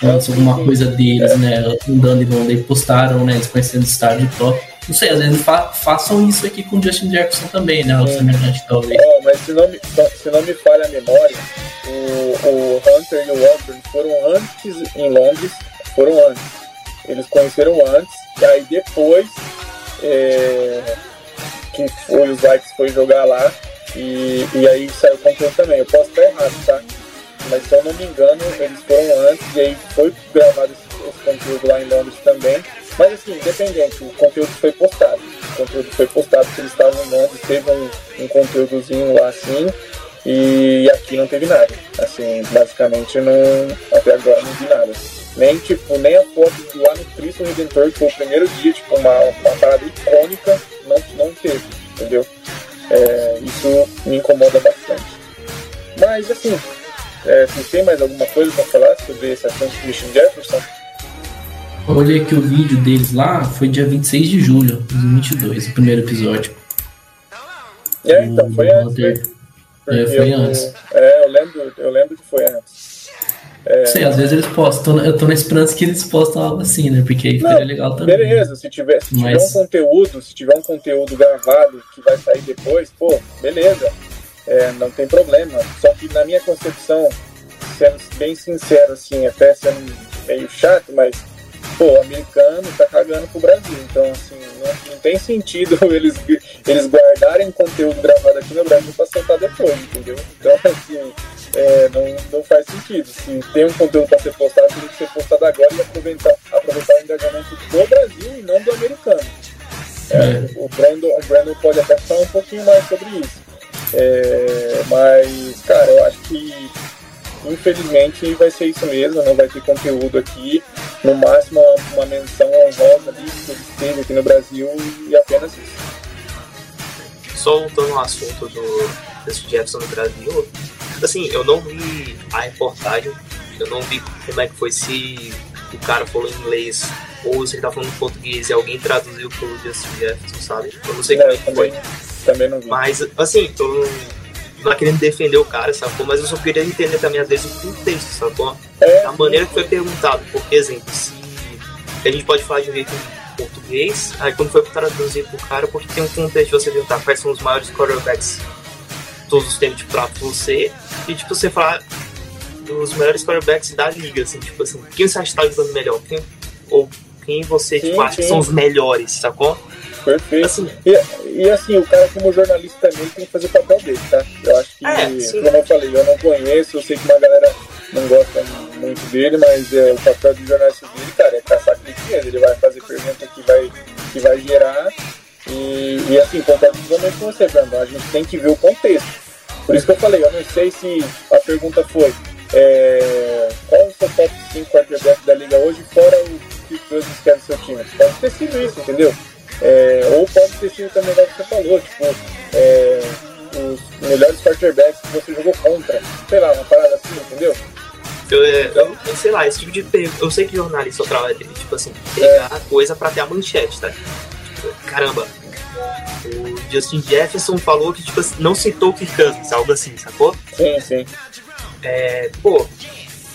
[SPEAKER 4] antes alguma coisa deles, né? Andando em Londres e postaram, né? Eles conhecendo o estádio top. Não sei, às vezes fa façam isso aqui com o Justin Jefferson também, né? O semelhante talvez.
[SPEAKER 2] Oh, mas se não, me, se não me falha a memória, o, o Hunter e o Osborne foram antes em Londres, foram antes. Eles conheceram antes, e aí depois. É que foi, os likes foi jogar lá e, e aí saiu conteúdo também. Eu posso estar errado, tá? Mas se eu não me engano, eles foram antes e aí foi gravado esse, esse conteúdo lá em Londres também. Mas assim, independente, o conteúdo foi postado. O conteúdo foi postado porque eles estavam em Londres, teve um, um conteúdozinho lá assim. E aqui não teve nada. Assim, basicamente não. Até agora não vi nada. Nem tipo, nem a foto lá no Cristo Redentor, que foi o primeiro dia, tipo, uma, uma parada icônica não, não teve, entendeu? É, isso me incomoda bastante. Mas, assim, é, você tem mais alguma coisa para falar sobre esse assunto de Christian Jefferson?
[SPEAKER 4] Olhei aqui o vídeo deles lá, foi dia 26 de julho de 2022, o primeiro episódio.
[SPEAKER 2] É, então, foi antes.
[SPEAKER 4] Foi, é, foi antes.
[SPEAKER 2] É, eu lembro, eu lembro que foi antes.
[SPEAKER 4] É... Sei, às vezes eles postam, eu tô na esperança que eles postam algo assim, né? Porque aí ficaria legal também.
[SPEAKER 2] Beleza, se tiver, se Mas... tiver um conteúdo, se tiver um conteúdo gravado que vai sair depois, pô, beleza. É, não tem problema. Só que na minha concepção, sendo bem sincero, assim, até sendo meio chato, mas pô, o americano tá cagando pro Brasil. Então, assim, não, não, tem sentido eles, eles guardarem conteúdo gravado aqui no Brasil pra soltar depois, entendeu? Então, assim, é, não, não faz sentido. Se tem um conteúdo para ser postado, tem que ser postado agora e aproveitar, aproveitar o engajamento do Brasil e não do americano. É, é. O, Brandon, o Brandon pode até falar um pouquinho mais sobre isso. É, mas, cara, eu acho que infelizmente vai ser isso mesmo, não vai ter conteúdo aqui. No máximo uma menção honrosa ali que ele teve aqui no Brasil e apenas isso.
[SPEAKER 3] Só voltando ao assunto do, desse Jefferson no Brasil, assim, eu não vi a reportagem, eu não vi como é que foi se o cara falou inglês ou se ele tá falando português e alguém traduziu pro Justin Jefferson, sabe? Eu não sei como é, que
[SPEAKER 2] foi. Também não vi.
[SPEAKER 3] Mas, assim, tô não querendo defender o cara, sacou? Mas eu só queria entender também, às vezes, o contexto, sacou? É. A maneira que foi perguntado, por exemplo, se a gente pode falar de um jeito em português português, aí quando foi traduzir pro cara, porque tem um contexto de você perguntar quais são os maiores quarterbacks todos os tempos de pra você, e tipo, você falar dos melhores quarterbacks da liga, assim, tipo assim, quem você acha que tá jogando melhor? Quem, ou quem você sim, tipo, acha sim. que são os melhores, sacou?
[SPEAKER 2] Perfeito. Assim, e, e, assim, o cara como jornalista também tem que fazer o papel dele, tá? Eu acho que, é, como eu falei, eu não conheço, eu sei que uma galera não gosta muito dele, mas é, o papel do jornalista dele, cara, é caçar clique Ele vai fazer pergunta que vai, que vai gerar. E, e assim, concordo totalmente com você, Brandon. A gente tem que ver o contexto. Por isso que eu falei, eu não sei se a pergunta foi é, qual o seu top 5 quarterback da liga hoje, fora o que Cousins quer do seu time. Pode ter sido isso, entendeu? É, ou pode ter sido também o que você falou, tipo, é, os melhores quarterbacks que você jogou contra. Sei lá, uma parada assim, entendeu?
[SPEAKER 3] Eu, é, eu, sei lá, esse tipo de pergunta. Eu sei que jornalista trabalha dele, tipo assim, pegar é. coisa pra ter a manchete, tá? Tipo, caramba, o Justin Jefferson falou que, tipo não citou o Kirk Cousins, algo assim, sacou?
[SPEAKER 2] Sim, sim.
[SPEAKER 3] É, pô,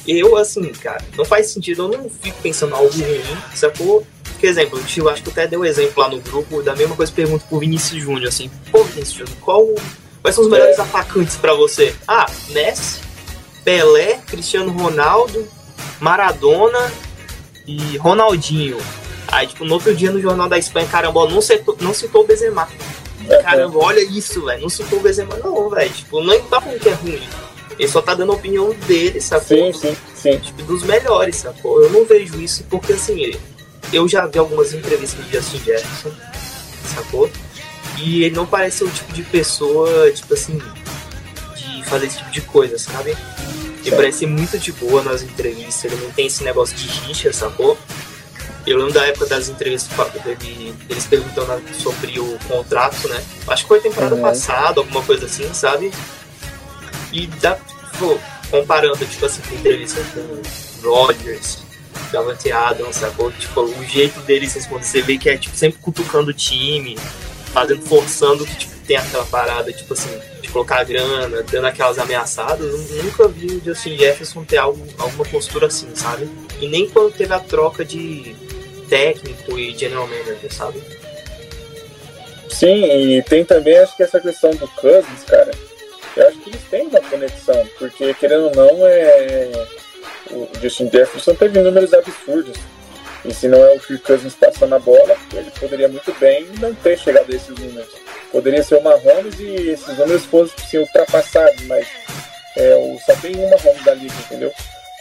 [SPEAKER 3] eu, assim, cara, não faz sentido, eu não fico pensando algo ruim, sacou? Por exemplo, eu acho que até deu um exemplo lá no grupo, da mesma coisa pergunto pro Vinícius Júnior, assim, pô, Vinícius Júnior, qual, quais são os melhores é. atacantes pra você? Ah, Messi, Pelé, Cristiano Ronaldo, Maradona e Ronaldinho. Aí, tipo, no outro dia no Jornal da Espanha, caramba, não citou, não citou o Benzema. Caramba, olha isso, velho. Não citou o Benzema, não, velho. Tipo, não tá falando que é ruim. Ele só tá dando a opinião dele, sacou?
[SPEAKER 2] Sim, sim, sim.
[SPEAKER 3] Tipo, dos melhores, sacou? Eu não vejo isso porque, assim, eu já vi algumas entrevistas do Justin Jefferson, sacou? E ele não parece o tipo de pessoa, tipo assim, de fazer esse tipo de coisa, sabe? Ele parece muito de boa nas entrevistas, ele não tem esse negócio de rixa, sacou? Eu lembro da época das entrevistas dele, eles perguntando sobre o contrato, né? Acho que foi temporada uhum. passada, alguma coisa assim, sabe? E dá, tipo, comparando, tipo assim, com entrevista com Rodgers, Davante Adams, sacou? Tipo, o jeito deles responder, você vê que é, tipo, sempre cutucando o time, fazendo, forçando que, tipo, tem aquela parada, tipo assim, colocar grana, dando aquelas ameaçadas, eu nunca vi o Justin Jefferson ter algo, alguma postura assim, sabe? E nem quando teve a troca de técnico e general manager, sabe?
[SPEAKER 2] Sim, e tem também acho que essa questão do Cousins, cara. Eu acho que eles têm uma conexão, porque querendo ou não, é... o Justin Jefferson teve números absurdos. E se não é o Kirk Cousins passando a bola, ele poderia muito bem não ter chegado a esses números poderia ser o Mahomes e esses números fossem ultrapassados, mas é, só tem uma Mahomes da liga, entendeu?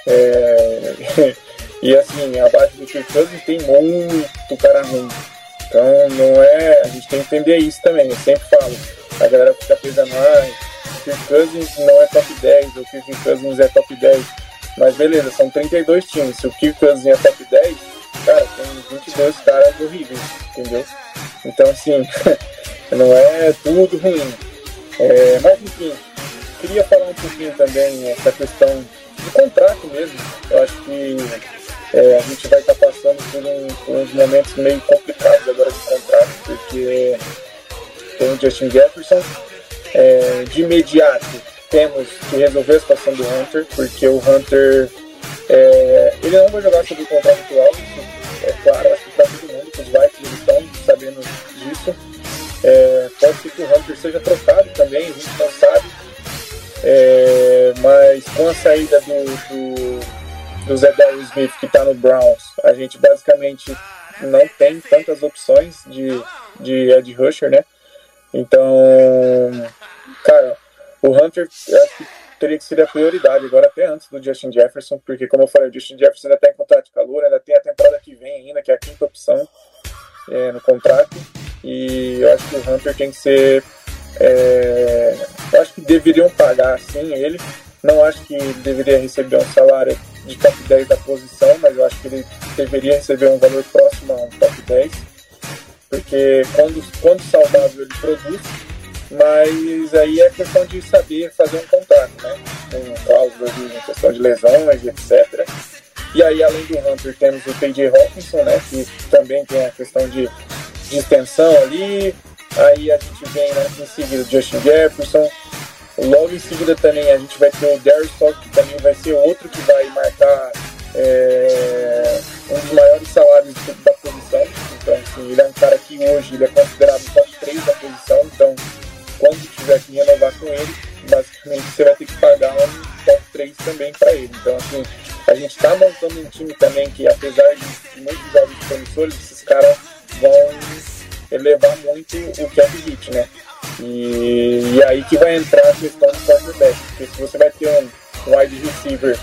[SPEAKER 2] É, e assim, abaixo do Kirk Cousins tem muito cara ruim. Então não é. A gente tem que entender isso também. Eu sempre falo. A galera fica pensando, ah, Kirk Cousins não é top 10, ou Kirk Cousins é top 10. Mas beleza, são 32 times. Se o Cousins é top 10, cara, tem 22 caras horríveis, entendeu? Então assim, não é tudo ruim. É, mas enfim, queria falar um pouquinho também essa questão de contrato mesmo. Eu acho que é, a gente vai estar passando por, um, por, uns momentos meio complicados agora de contrato, porque tem o Justin Jefferson. É, de imediato temos que resolver a situação do Hunter, porque o Hunter é, ele não vai jogar sobre o contrato atual, é claro, acho que para todo mundo, os Vikings estão sabendo disso. É, pode ser que o Hunter seja trocado também, a gente não sabe. É, mas com a saída do, do, do Zé Smith que está no Browns, a gente basicamente não tem tantas opções de, de Ed Rusher, né? Então, cara, o Hunter acho que teria que ser a prioridade agora, até antes do Justin Jefferson, porque, como eu falei, o Justin Jefferson ainda está em contrato de calor, ainda tem a temporada que vem ainda, que é a quinta opção é, no contrato. E eu acho que o Hunter tem que ser. É, eu acho que deveriam pagar sim ele. Não acho que deveria receber um salário de top 10 da posição, mas eu acho que ele deveria receber um valor próximo a um top 10. Porque quando, quando saudável ele produz, mas aí é questão de saber fazer um contrato, né? Com cláusulas de questão de lesões, etc. E aí, além do Hunter, temos o T.J. Hawkinson, né? Que também tem a questão de, de extensão ali. Aí a gente vem né, em seguida o Justin Jefferson. Logo em seguida também a gente vai ter o Darius Talk, que também vai ser outro que vai marcar é, um dos maiores salários da posição. Então, assim, ele é um cara que hoje ele é considerado top 3 da posição. Então, quando tiver que renovar com ele, basicamente você vai ter que pagar um top 3 também para ele. Então, assim, a gente está montando um time também que, apesar de muitos jovens promissores, esses caras vão elevar muito o cap hit, né? E, e, é aí que vai entrar a questão do quarterback, porque se você vai ter um wide receiver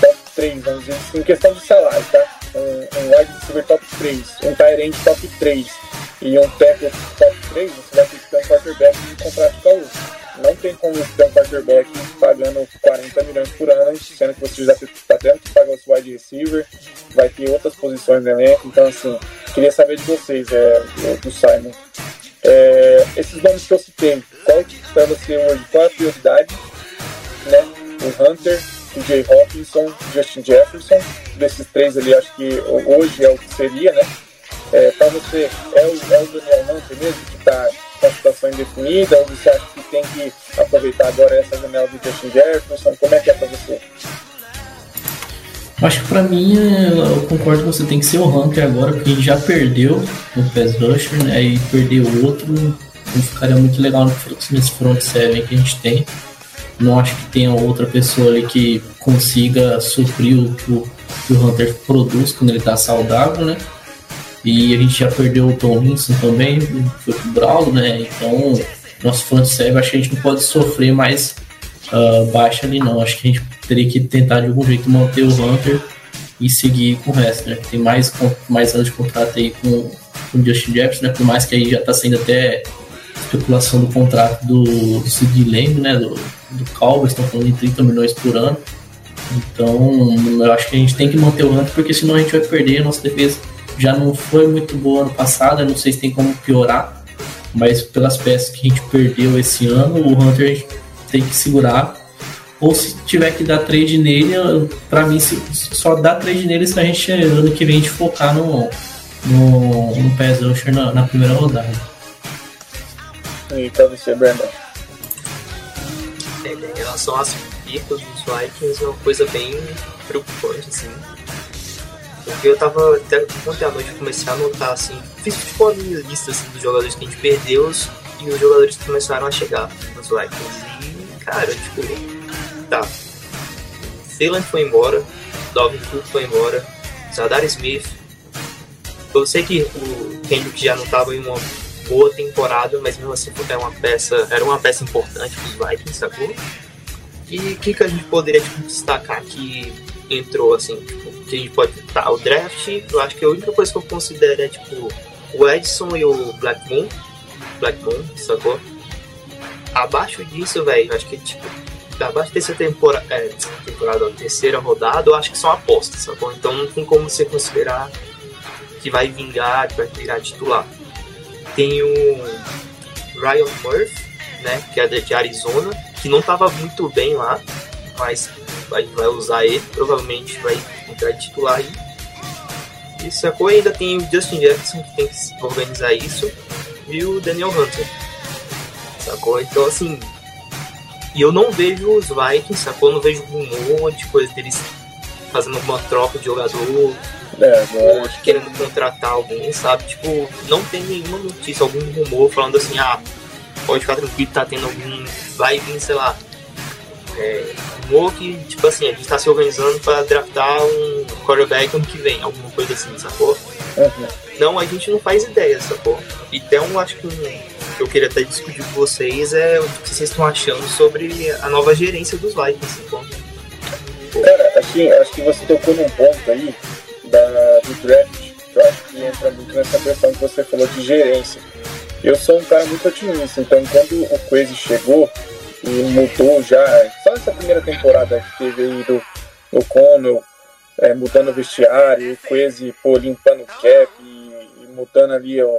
[SPEAKER 2] top 3, vamos dizer, em questão de salário, tá? Um, um wide receiver top 3, um tight end top 3, e um tackle top 3, você vai ter que ter um quarterback em contrato de calor. Não tem como ter um quarterback pagando 40 milhões por ano, sendo que você já está tendo que pagar o wide receiver, vai ter outras posições no elenco. Então, assim, queria saber de vocês, é, do Simon. É, esses nomes que eu citei, qual para você hoje? Qual a prioridade? Né? O Hunter, o Jay Hawkinson, Justin Jefferson. Desses três ali, acho que hoje é o que seria, né? É, para você, é o, é o Daniel Hunter mesmo que está com a situação indefinida? Ou você acha que tem que aproveitar agora essa janela do Justin Jefferson? Como é que é para você?
[SPEAKER 4] Acho que pra mim, eu concordo que você tem que ser o Hunter agora, porque gente já perdeu o Pass Rusher, né? E perder o outro não ficaria muito legal nesse front seven que a gente tem. Não acho que tenha outra pessoa ali que consiga suprir o que o, que o Hunter produz quando ele tá saudável, né? E a gente já perdeu o Tom Linson também, foi pro Brawl, né? Então, nosso front seven acho que a gente não pode sofrer mais uh, baixa ali não. Acho que a gente teria que tentar de algum jeito manter o Hunter e seguir com o resto, né? Tem mais, mais anos de contrato aí com, com o Justin Jefferson, né? Por mais que aí já tá saindo até especulação do contrato do, do Sid Lamb, né? Do, do Cowboys, estão falando em 30 milhões por ano. Então, eu acho que a gente tem que manter o Hunter, porque senão a gente vai perder. A nossa defesa já não foi muito boa ano passado, eu não sei se tem como piorar, mas pelas peças que a gente perdeu esse ano, o Hunter tem que segurar. Ou se tiver que dar trade nele, para mim só dá trade nele se a gente ano que vem a gente focar no, no, no pass rusher na, na primeira rodada.
[SPEAKER 2] E pra você, Brandon?
[SPEAKER 3] É, em relação às percas dos Vikings, é uma coisa bem preocupante, assim. Porque eu tava até ontem à noite comecei a anotar, assim, fiz tipo uma lista assim, dos jogadores que a gente perdeu e os jogadores que começaram a chegar nos Vikings. E, cara, tipo, tá. Phelan foi embora, Dalvin Cook foi embora, Zadar Smith. Eu sei que o Kendrick já não estava em uma boa temporada, mas mesmo assim era uma peça, era uma peça importante para os Vikings, sacou? E o que, que a gente poderia tipo, destacar que entrou assim, tipo, que a gente pode tá, o draft, eu acho que a única coisa que eu considero é tipo o Edson e o Black Moon, Black sacou? Abaixo disso, velho, acho que tipo abaixo dessa temporada, é, temporada, terceira rodada, eu acho que são apostas, sacou? Então não tem como você considerar que vai vingar, que vai virar titular. Tem o Ryan Murphy, né, que é de Arizona, que não estava muito bem lá, mas vai, vai usar ele, provavelmente vai entrar de titular aí. E sacou? Ainda tem o Justin Jefferson que tem que organizar isso, e o Daniel Hunter. Sacou? Então assim, e eu não vejo os Vikings, sacou? Eu não vejo um monte de coisa deles fazendo uma troca de jogador, é, ou querendo contratar alguém, sabe? Tipo, não tem nenhuma notícia, algum rumor falando assim, ah, pode ficar tranquilo, tá tendo algum. Vai vir, sei lá. É, que, tipo assim, a gente tá se organizando pra draftar um quarterback ano que vem, alguma coisa assim, sacou? Uhum. Não, a gente não faz ideia, sacou? Então, acho que que eu queria até discutir com vocês é o que vocês estão achando sobre a nova gerência dos Vikings. Então.
[SPEAKER 2] Cara, assim, acho que você tocou num ponto aí da, do draft, que eu acho que entra muito nessa questão que você falou de gerência. Eu sou um cara muito otimista, então quando o Crazy chegou mudou já, só essa primeira temporada que teve aí do, do Connell, é, mudando o vestiário, o Crazy pô, limpando o cap e, e mudando ali ó,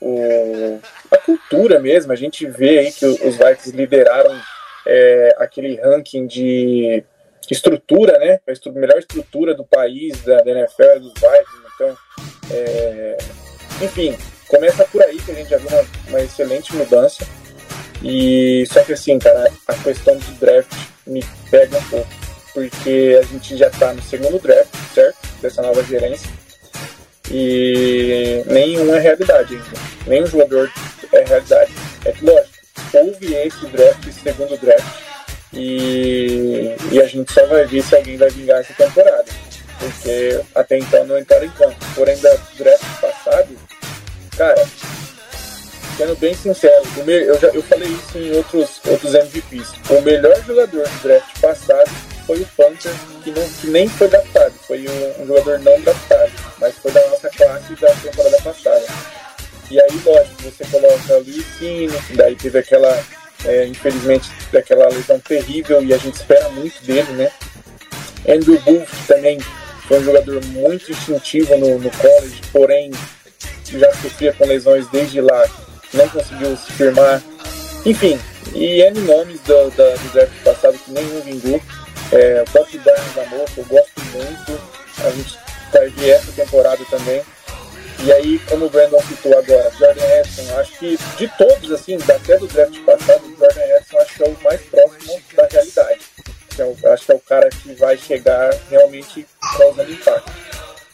[SPEAKER 2] o, a cultura mesmo. A gente vê aí que os Vikings lideraram é, aquele ranking de estrutura, né? A melhor estrutura do país, da, da NFL dos Vikings. Então, é, enfim, começa por aí que a gente já viu uma, uma, excelente mudança. E só que assim, cara, a questão do draft me pega um pouco. Porque a gente já tá no segundo draft, certo? Dessa nova gerência e nenhum é realidade ainda. Nenhum jogador é realidade. É que, lógico, houve esse draft, esse segundo draft, e, e a gente só vai ver se alguém vai vingar essa temporada. Porque até então não entraram em campo. Porém, da draft cara, sendo bem sincero, eu, já, eu falei isso em outros, outros MVPs. O melhor jogador do draft passado foi o Panther, que, não, que nem foi draftado, foi um, um, jogador não draftado, mas foi da nossa classe da temporada passada. E aí, lógico, você coloca o Luizinho, daí teve aquela, é, infelizmente, aquela lesão terrível e a gente espera muito dele, né? Andrew Booth também foi um jogador muito instintivo no, no college, porém já sofria com lesões desde lá não conseguiu se firmar. Enfim, e N nomes do, do, do draft passado que nenhum vingou. É, o próprio Zamor, que eu gosto muito. A gente vai ver essa temporada também. E aí, como o Brandon citou agora, Jordan Edson, acho que de todos, assim, até do draft passado, o Jordan Edson acho que é o mais próximo da realidade. É acho que é o cara que vai chegar realmente causando impacto.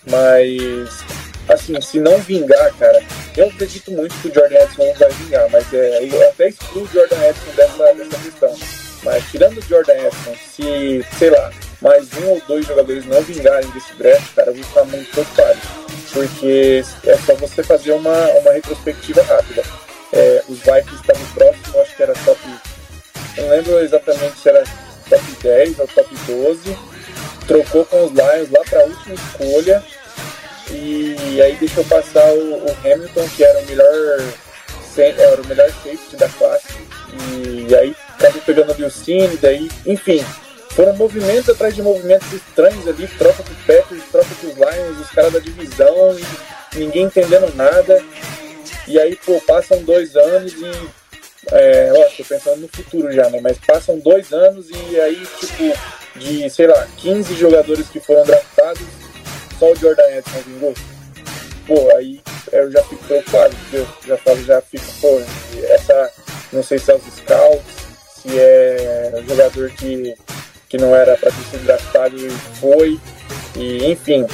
[SPEAKER 2] Mas assim, se não vingar, cara, eu acredito muito que o Jordan Edson vai vingar, mas é, eu até excluo o Jordan Edson dessa, dessa questão. Mas tirando o Jordan Edson, se, sei lá, mais um ou dois jogadores não vingarem desse draft, cara, eu vou ficar muito preocupado. Porque é só você fazer uma, uma retrospectiva rápida. É, os Vikings estavam próximos, acho que era top. Não lembro exatamente se era top 10 ou top 12. Trocou com os Lions lá para a última escolha e aí deixou passar o, o Hamilton, que era o melhor era o melhor safety da classe. E aí acabou pegando o Wilson, daí, enfim, foram movimentos atrás de movimentos estranhos ali, troca com o Packers, troca com os Lions, os caras da divisão, ninguém entendendo nada. E aí, pô, passam dois anos e. É, ó, tô pensando no futuro já, né? Mas passam dois anos e aí, tipo, de, sei lá, 15 jogadores que foram draftados, só o Jordan Edson vingou. Pô, aí eu já fico preocupado, eu já falo, já fico, pô, essa, não sei se é os scouts, se é jogador que, que não era para ter sido draftado e foi, e enfim,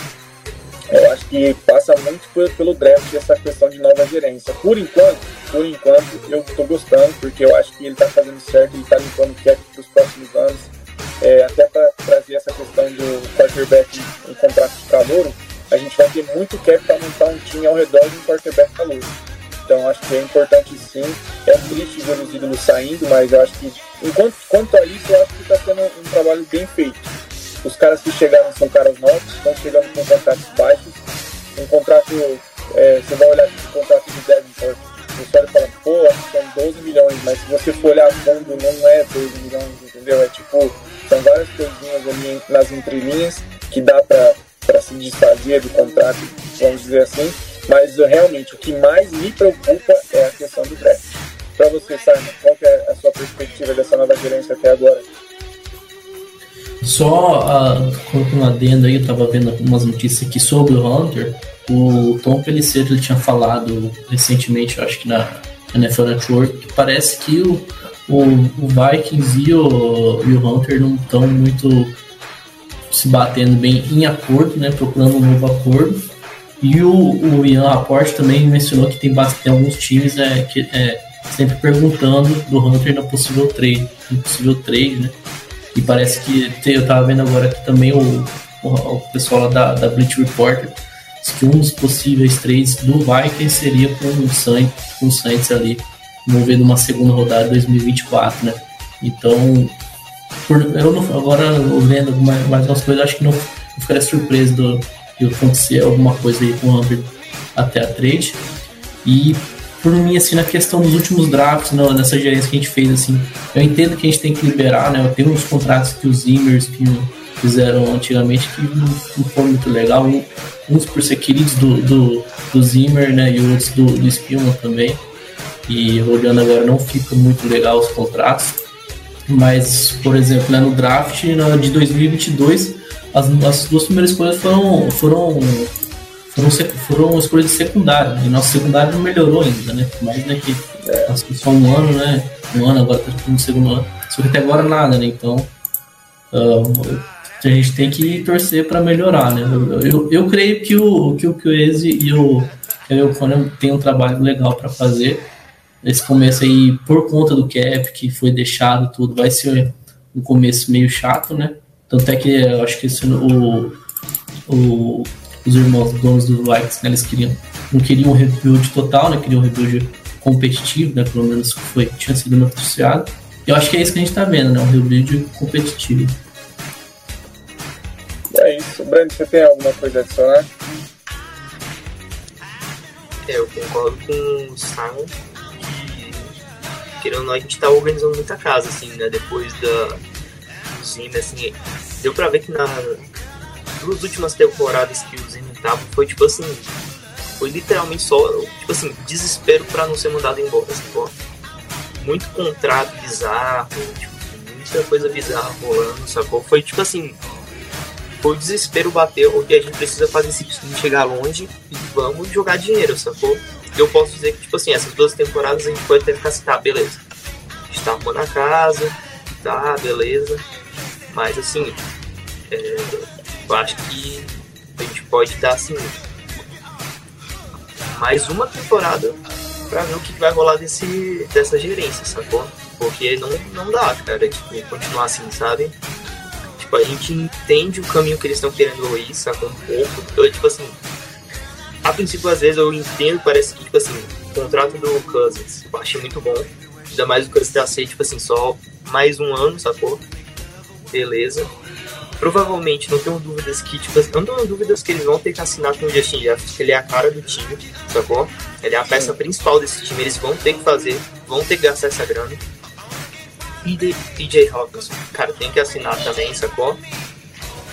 [SPEAKER 2] eu acho que passa muito pelo draft essa questão de nova gerência. Por enquanto, por enquanto, eu estou gostando, porque eu acho que ele está fazendo certo, ele está limpando o cap para os próximos anos é, até para trazer essa questão do quarterback em contrato de calor, a gente vai ter muito cap para montar um time ao redor de um quarterback calor. Então acho que é importante sim. É triste ver os ídolos saindo, mas eu acho que enquanto quanto a isso, eu acho que está sendo um trabalho bem feito. Os caras que chegaram são caras novos, estão chegando com contratos baixos. Um contrato, é, você vai olhar o contrato do Devin você olha e fala, pô, são 12 milhões, mas se você for olhar fundo, não é 12 milhões, entendeu? É tipo, são várias coisinhas ali nas entrelinhas que dá para se desfazer do contrato, vamos dizer assim. Mas realmente o que mais me preocupa é a questão do draft. Para você, Simon, qual é a sua perspectiva dessa nova gerência até agora?
[SPEAKER 4] Só uh, um adendo aí, eu estava vendo umas notícias aqui sobre o Hunter. O Tom Pellicer ele tinha falado recentemente, acho que na NFL Network, que parece que o, o, o Vikings e o, e o Hunter não estão muito se batendo bem em acordo, né, procurando um novo acordo. E o, o Ian Laporte também mencionou que tem, bastante, alguns times é, que, é, sempre perguntando do Hunter no possível trade, no possível trade, né? E parece que eu tava vendo agora que também o, o, o pessoal lá da, da Bleach Reporter que um dos possíveis trades do Vikings seria com o com o Saints ali, movendo uma segunda rodada de 2024, né? Então, por, eu não, agora vendo mais, mais umas coisas, acho que não, não ficaria surpreso do, de acontecer alguma coisa aí com o Hunter até a trade. E por mim, assim, na questão dos últimos drafts, não, nessa gerência que a gente fez, assim, eu entendo que a gente tem que liberar, né? Eu tenho uns contratos que os Zimmers, que fizeram antigamente que não, não muito legal. Uns por ser queridos do, do, do Zimmer, né? E outros do, do Spielman também. E olhando agora não fica muito legal os contratos. Mas, por exemplo, né, no draft de 2022, as, as duas primeiras escolhas foram, foram, foram, foram escolhas de secundário. E nosso secundário não melhorou ainda, né? Mais né, que só um ano, né? Um ano agora tá no segundo ano. Só que até agora nada, né? Então, uh, a gente tem que torcer para melhorar, né? Eu, eu, eu, creio que o que o Chiesa e o Kevin Conner tem um trabalho legal para fazer. Esse começo aí, por conta do cap que foi deixado tudo, vai ser um começo meio chato, né? Tanto é que eu acho que esse, o, o, os irmãos donos do Vikings, né? Eles queriam, não queriam um rebuild total, né? Queriam um rebuild competitivo, né? Pelo menos foi, tinha sido noticiado. E eu acho que é isso que a gente tá vendo, né? Um rebuild competitivo.
[SPEAKER 2] É isso. Brando, você tem alguma coisa a adicionar?
[SPEAKER 3] É, eu concordo com o Simon querendo ou não, a gente tá organizando muita casa, assim, né? Depois da Zima, assim, deu pra ver que na duas últimas temporadas que o Zima tava, foi tipo assim, foi literalmente só, tipo assim, desespero pra não ser mandado embora, assim, pô. Muito contrato bizarro, tipo, muita coisa bizarra rolando, sacou? Foi tipo assim, foi o desespero bateu e a gente precisa fazer esse time chegar longe e vamos jogar dinheiro, sacou? Eu posso dizer que, tipo assim, essas duas temporadas a gente pode até ficar assim, tá, beleza. A gente tá arrumando a casa, tá, beleza. Mas assim, é, eu acho que a gente pode dar assim mais uma temporada pra ver o que vai rolar desse, dessa gerência, sacou? Porque não, não dá, cara, tipo, continuar assim, sabe? Tipo, a gente entende o caminho que eles estão querendo ir, sacou? Um pouco. Eu, tipo assim, a princípio, às vezes, eu entendo, parece que, tipo assim, o contrato do Cousins eu achei muito bom. Ainda mais o Cousins tá ser, tipo assim, só mais um ano, sacou? Beleza. Provavelmente, não tenho dúvidas que, tipo, não tenho dúvidas que eles vão ter que assinar com o Justin Jefferson, que ele é a cara do time, sacou? Ele é a peça principal desse time, eles vão ter que fazer, vão ter que gastar essa grana. E DJ Hawkins, cara, tem que assinar também, sacou?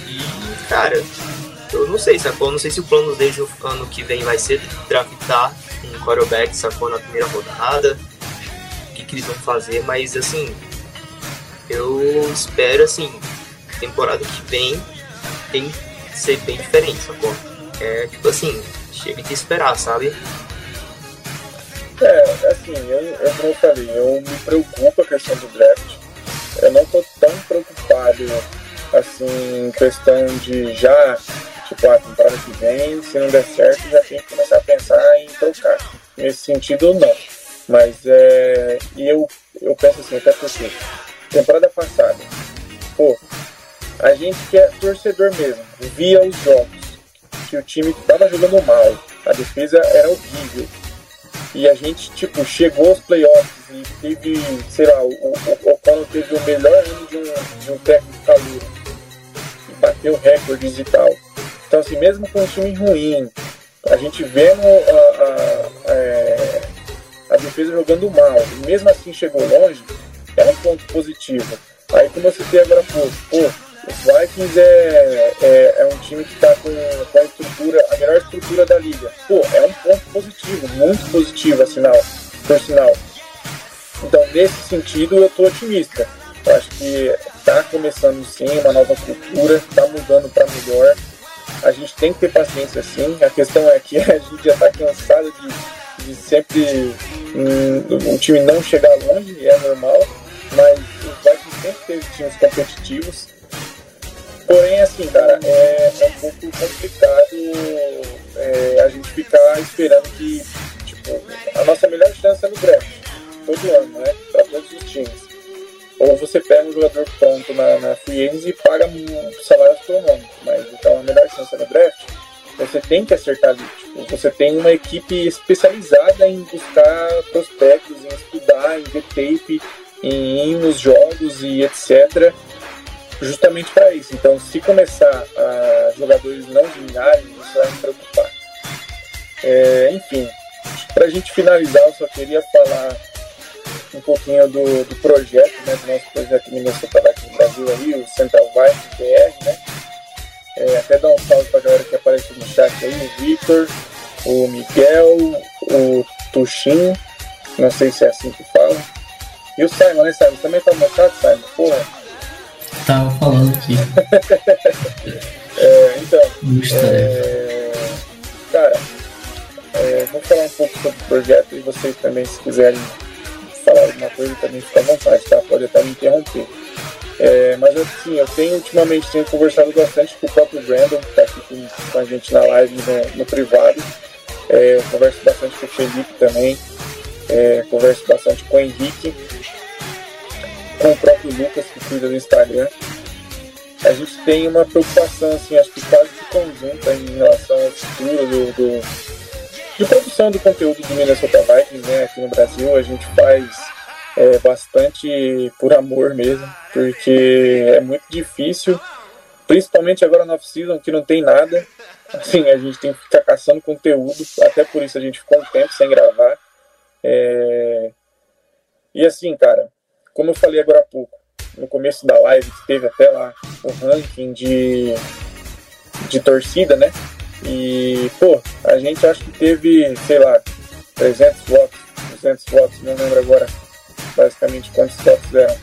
[SPEAKER 3] E, cara, não sei, sacou? Não sei se o plano deles no ano que vem vai ser draftar um quarterback, sacou? Na primeira rodada. O que, que eles vão fazer, mas assim, eu espero, assim, temporada que vem tem que ser bem diferente, sacou? É tipo assim, chega de esperar, sabe?
[SPEAKER 2] É, assim, eu, eu, como eu falei, eu me preocupo a questão do draft. Eu não tô tão preocupado, assim, questão de já, tipo, a temporada que vem, se não der certo, já tem que começar a pensar em trocar. Nesse sentido, não. Mas é. E eu, eu penso assim, até porque, temporada passada, pô, a gente que é torcedor mesmo, via os jogos, que o time estava jogando mal, a defesa era horrível. E a gente, tipo, chegou aos playoffs e teve, sei lá, o, o O'Connell teve o melhor ano de um, de um técnico calor. E bateu recordes e tal. Então, assim, mesmo com um time ruim, a gente vendo a, a, a, é, a defesa jogando mal, e mesmo assim chegou longe, é um ponto positivo. Aí, como eu citei agora, pô, pô os Vikings é, é, é um time que está com, com, a estrutura, a melhor estrutura da liga. Pô, é um ponto positivo, muito positivo, afinal, por sinal. Então, nesse sentido, eu estou otimista. Eu acho que está começando sim uma nova cultura, está mudando para melhor. A gente tem que ter paciência sim. A questão é que a gente já está cansado de, de sempre um, um, time não chegar longe, é normal. Mas os Vikings sempre teve times competitivos Porém, assim, cara, é, é um pouco complicado é, a gente ficar esperando que, tipo, a nossa melhor chance é no draft, todo ano, né? Para todos os times. Ou você pega um jogador pronto na, na free e paga um salário astronômico, mas então a melhor chance é no draft. Você tem que acertar ali. Tipo, você tem uma equipe especializada em buscar prospectos, em estudar, em ver tape, em ir nos jogos e etc justamente para isso. Então, se começar a jogadores não vingarem, isso vai me preocupar. É, enfim, para a gente finalizar, eu só queria falar um pouquinho do, do projeto, né, do nosso projeto Minnesota aqui no Brasil, aí, o Central Vice PR, né? É, até dar um salve para a galera que apareceu no chat aí, o Victor, o Miguel, o Tuxin, não sei se é assim que fala. E o Simon, né, Simon? Também tá no chat, Simon? Porra,
[SPEAKER 4] Tava falando aqui.
[SPEAKER 2] é, então, é, cara, é, vou falar um pouco sobre o projeto e vocês também, se quiserem falar alguma coisa, também fica à vontade, tá? Pode até me interromper. É, mas assim, eu tenho ultimamente tenho conversado bastante com o próprio Brandon, que está aqui com, com, a gente na live no, no privado. É, eu converso bastante com o Felipe também. É, converso bastante com o Henrique com o próprio Lucas, que cuida do Instagram, a gente tem uma preocupação, assim, acho que quase que conjunta em relação ao futuro do, do, de produção do conteúdo do Minnesota Vikings né, aqui no Brasil. A gente faz é, bastante por amor mesmo, porque é muito difícil, principalmente agora na off-season que não tem nada. Assim, a gente tem que ficar caçando conteúdo, até por isso a gente ficou um tempo sem gravar. É... E assim, cara, como eu falei agora há pouco, no começo da live, que teve até lá o ranking de, de torcida, né? E, pô, a gente acho que teve, sei lá, 300 votos, 200 votos, não lembro agora basicamente quantos votos eram.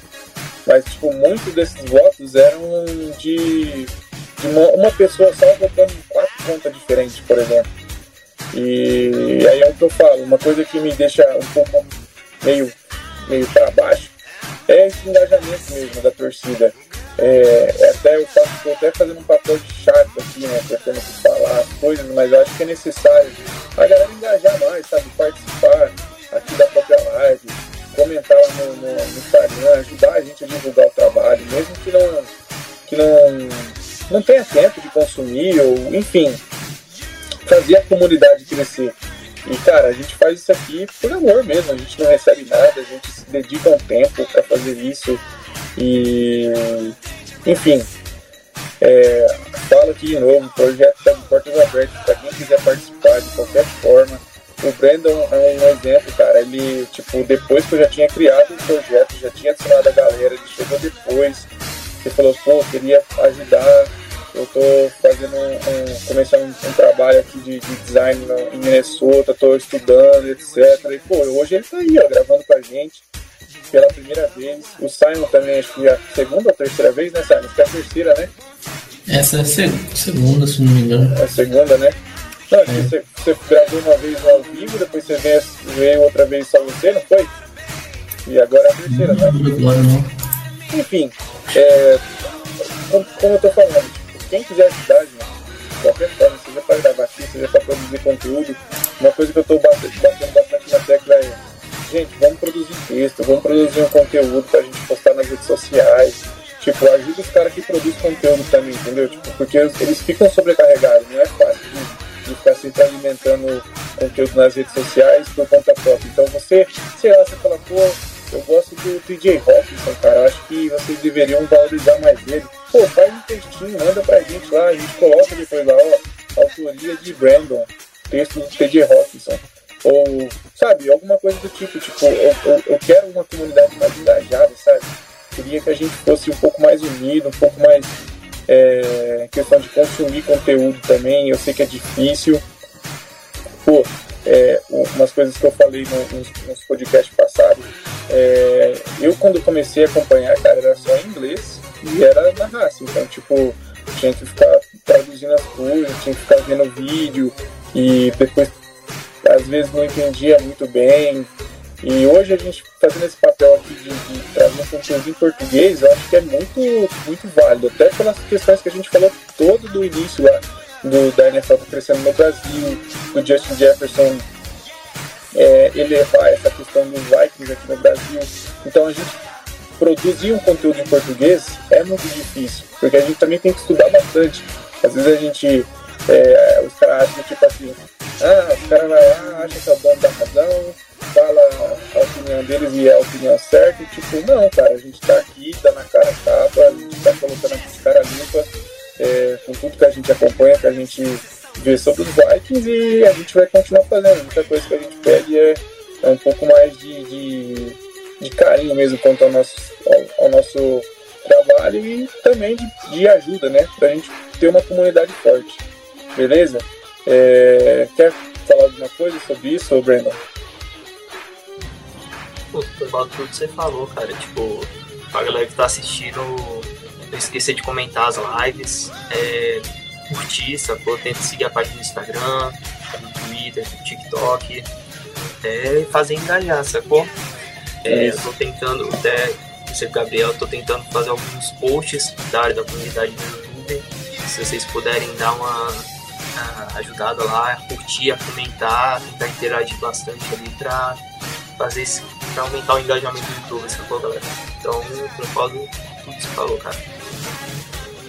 [SPEAKER 2] Mas, tipo, muitos desses votos eram de, de uma, uma, pessoa só votando em quatro contas diferentes, por exemplo. E aí é o que eu falo, uma coisa que me deixa um pouco meio, meio para baixo é esse engajamento mesmo da torcida. É, até eu estou até fazendo um papel de chato aqui, né? Tentando falar as coisas, mas eu acho que é necessário a galera engajar mais, sabe? Participar aqui da própria live, comentar lá no, no, no Instagram, ajudar a gente a divulgar o trabalho, mesmo que não, que não, não tenha tempo de consumir, ou enfim, fazer a comunidade crescer. E cara, a gente faz isso aqui por amor mesmo, a gente não recebe nada, a gente se dedica um tempo para fazer isso e enfim. É, falo aqui de novo, o projeto está de portas abertas para quem quiser participar de qualquer forma. O Brandon é um exemplo, cara. Ele, tipo, depois que eu já tinha criado o projeto, já tinha adicionado a galera, ele chegou depois. Ele falou, pô, queria ajudar eu tô fazendo um, um começando um, um, trabalho aqui de, de design no, em Minnesota, tô estudando, etc. E pô, hoje ele tá aí, ó, gravando com a gente pela primeira vez. O Simon também, acho que a segunda ou terceira vez, né, Simon? Acho que é a terceira, né?
[SPEAKER 4] Essa é a seg segunda, se não me engano.
[SPEAKER 2] É a segunda, né? Não, é. você, você gravou uma vez ao vivo, depois você veio, veio outra vez só você, não foi? E agora é a terceira, né?
[SPEAKER 4] Agora não.
[SPEAKER 2] Enfim, é, como, como eu tô falando, quem quiser ajudar, gente, de qualquer forma, seja para gravar aqui, seja para produzir conteúdo, uma coisa que eu batendo, batendo bastante na tecla é, gente, vamos produzir texto, vamos produzir um conteúdo para a gente postar nas redes sociais. Tipo, ajuda os caras que produzem conteúdo também, entendeu? Tipo, porque eles ficam sobrecarregados, não é fácil de, de ficar sempre alimentando conteúdo nas redes sociais por conta própria. Então você, sei lá, você fala, pô, eu gosto do TJ Hawkinson, cara. Acho que vocês deveriam valorizar mais ele. Pô, faz um textinho, manda pra gente lá, a gente coloca depois lá, ó, autoria de Brandon, texto do TJ Hawkinson. Ou, sabe, alguma coisa do tipo, tipo, eu, eu, eu quero uma comunidade mais engajada, sabe? Queria que a gente fosse um pouco mais unido, um pouco mais é, questão de consumir conteúdo também. Eu sei que é difícil. Pô, é, umas coisas que eu falei nos, nos podcasts passados. É, eu, quando comecei a acompanhar, cara, era só em inglês e era na raça. Então, tipo, tinha que ficar traduzindo as coisas, tinha que ficar vendo vídeo e depois, às vezes, não entendia muito bem. E hoje a gente fazendo esse papel aqui de, de conteúdo em português, eu acho que é muito, muito válido, até pelas questões que a gente falou todo do início lá do, da NFL crescendo no Brasil, do Justin Jefferson é, elevar essa questão dos Vikings aqui no Brasil. Então a gente produzir um conteúdo em português é muito difícil, porque a gente também tem que estudar bastante. Às vezes a gente, é, os caras acham tipo assim, ah, os caras vai lá, acham que é o dono da razão, fala a opinião deles e é a opinião certa, e tipo, não, cara, a gente tá aqui, tá na cara tapa, a gente tá colocando a cara limpa, é, com tudo que a gente acompanha, que a gente vê sobre os Vikings e a gente vai continuar fazendo. Muita coisa que a gente pede é, é um pouco mais de, de, de, carinho mesmo quanto ao nosso, ao, ao nosso trabalho e também de, de ajuda, né? Pra gente ter uma comunidade forte. Beleza? É, quer falar alguma coisa sobre isso, Brandon?
[SPEAKER 3] Pô, tudo que você falou, cara. Tipo, a galera que tá assistindo não esquecer de comentar as lives, é, curtir, sacou? Tenta seguir a página do Instagram, do Twitter, do TikTok, é, fazer engajar, sacou? É, eu tô tentando, até você Gabriel, tô tentando fazer alguns posts da área da comunidade do YouTube. Se vocês puderem dar uma, uma ajudada lá, curtir, comentar, tentar interagir bastante ali pra fazer esse, pra aumentar o engajamento do YouTube, sacou, galera? Então, concordo tudo que você falou, cara.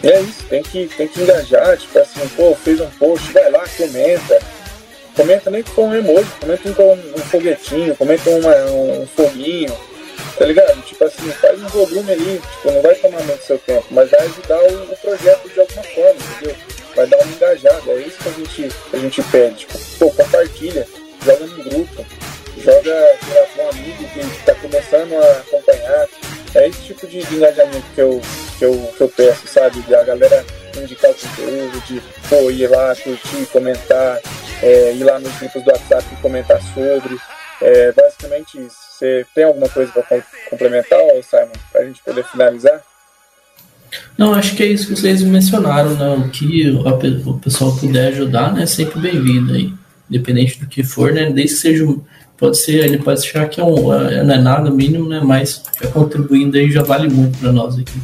[SPEAKER 2] é isso, tem que, tem que engajar, tipo assim, pô, fez um post, vai lá, comenta. Comenta nem com um emoji, comenta com um, um foguetinho, comenta uma, um foguinho, tá ligado? Tipo assim, faz um volume ali, tipo, não vai tomar muito seu tempo, mas vai ajudar o, o projeto de alguma forma, entendeu? Vai dar uma engajada, é isso que a gente, a gente pede. Tipo, pô, compartilha, joga no grupo, joga com um amigo que está começando a acompanhar. É esse tipo de, de engajamento que eu, que, eu, que eu peço, sabe? De a galera indicar o conteúdo, de pô, ir lá, curtir, comentar, é, ir lá nos grupos do WhatsApp e comentar sobre. É basicamente isso. Você tem alguma coisa para complementar, Simon, para a gente poder finalizar?
[SPEAKER 4] Não, acho que é isso que vocês mencionaram, né? O que o pessoal puder ajudar, né? Sempre bem-vindo aí. Independente do que for, né? Desde que seja. Pode ser, ele pode achar que é um, é, não é nada mínimo, né? Mas já contribuindo aí já vale muito para nós aqui.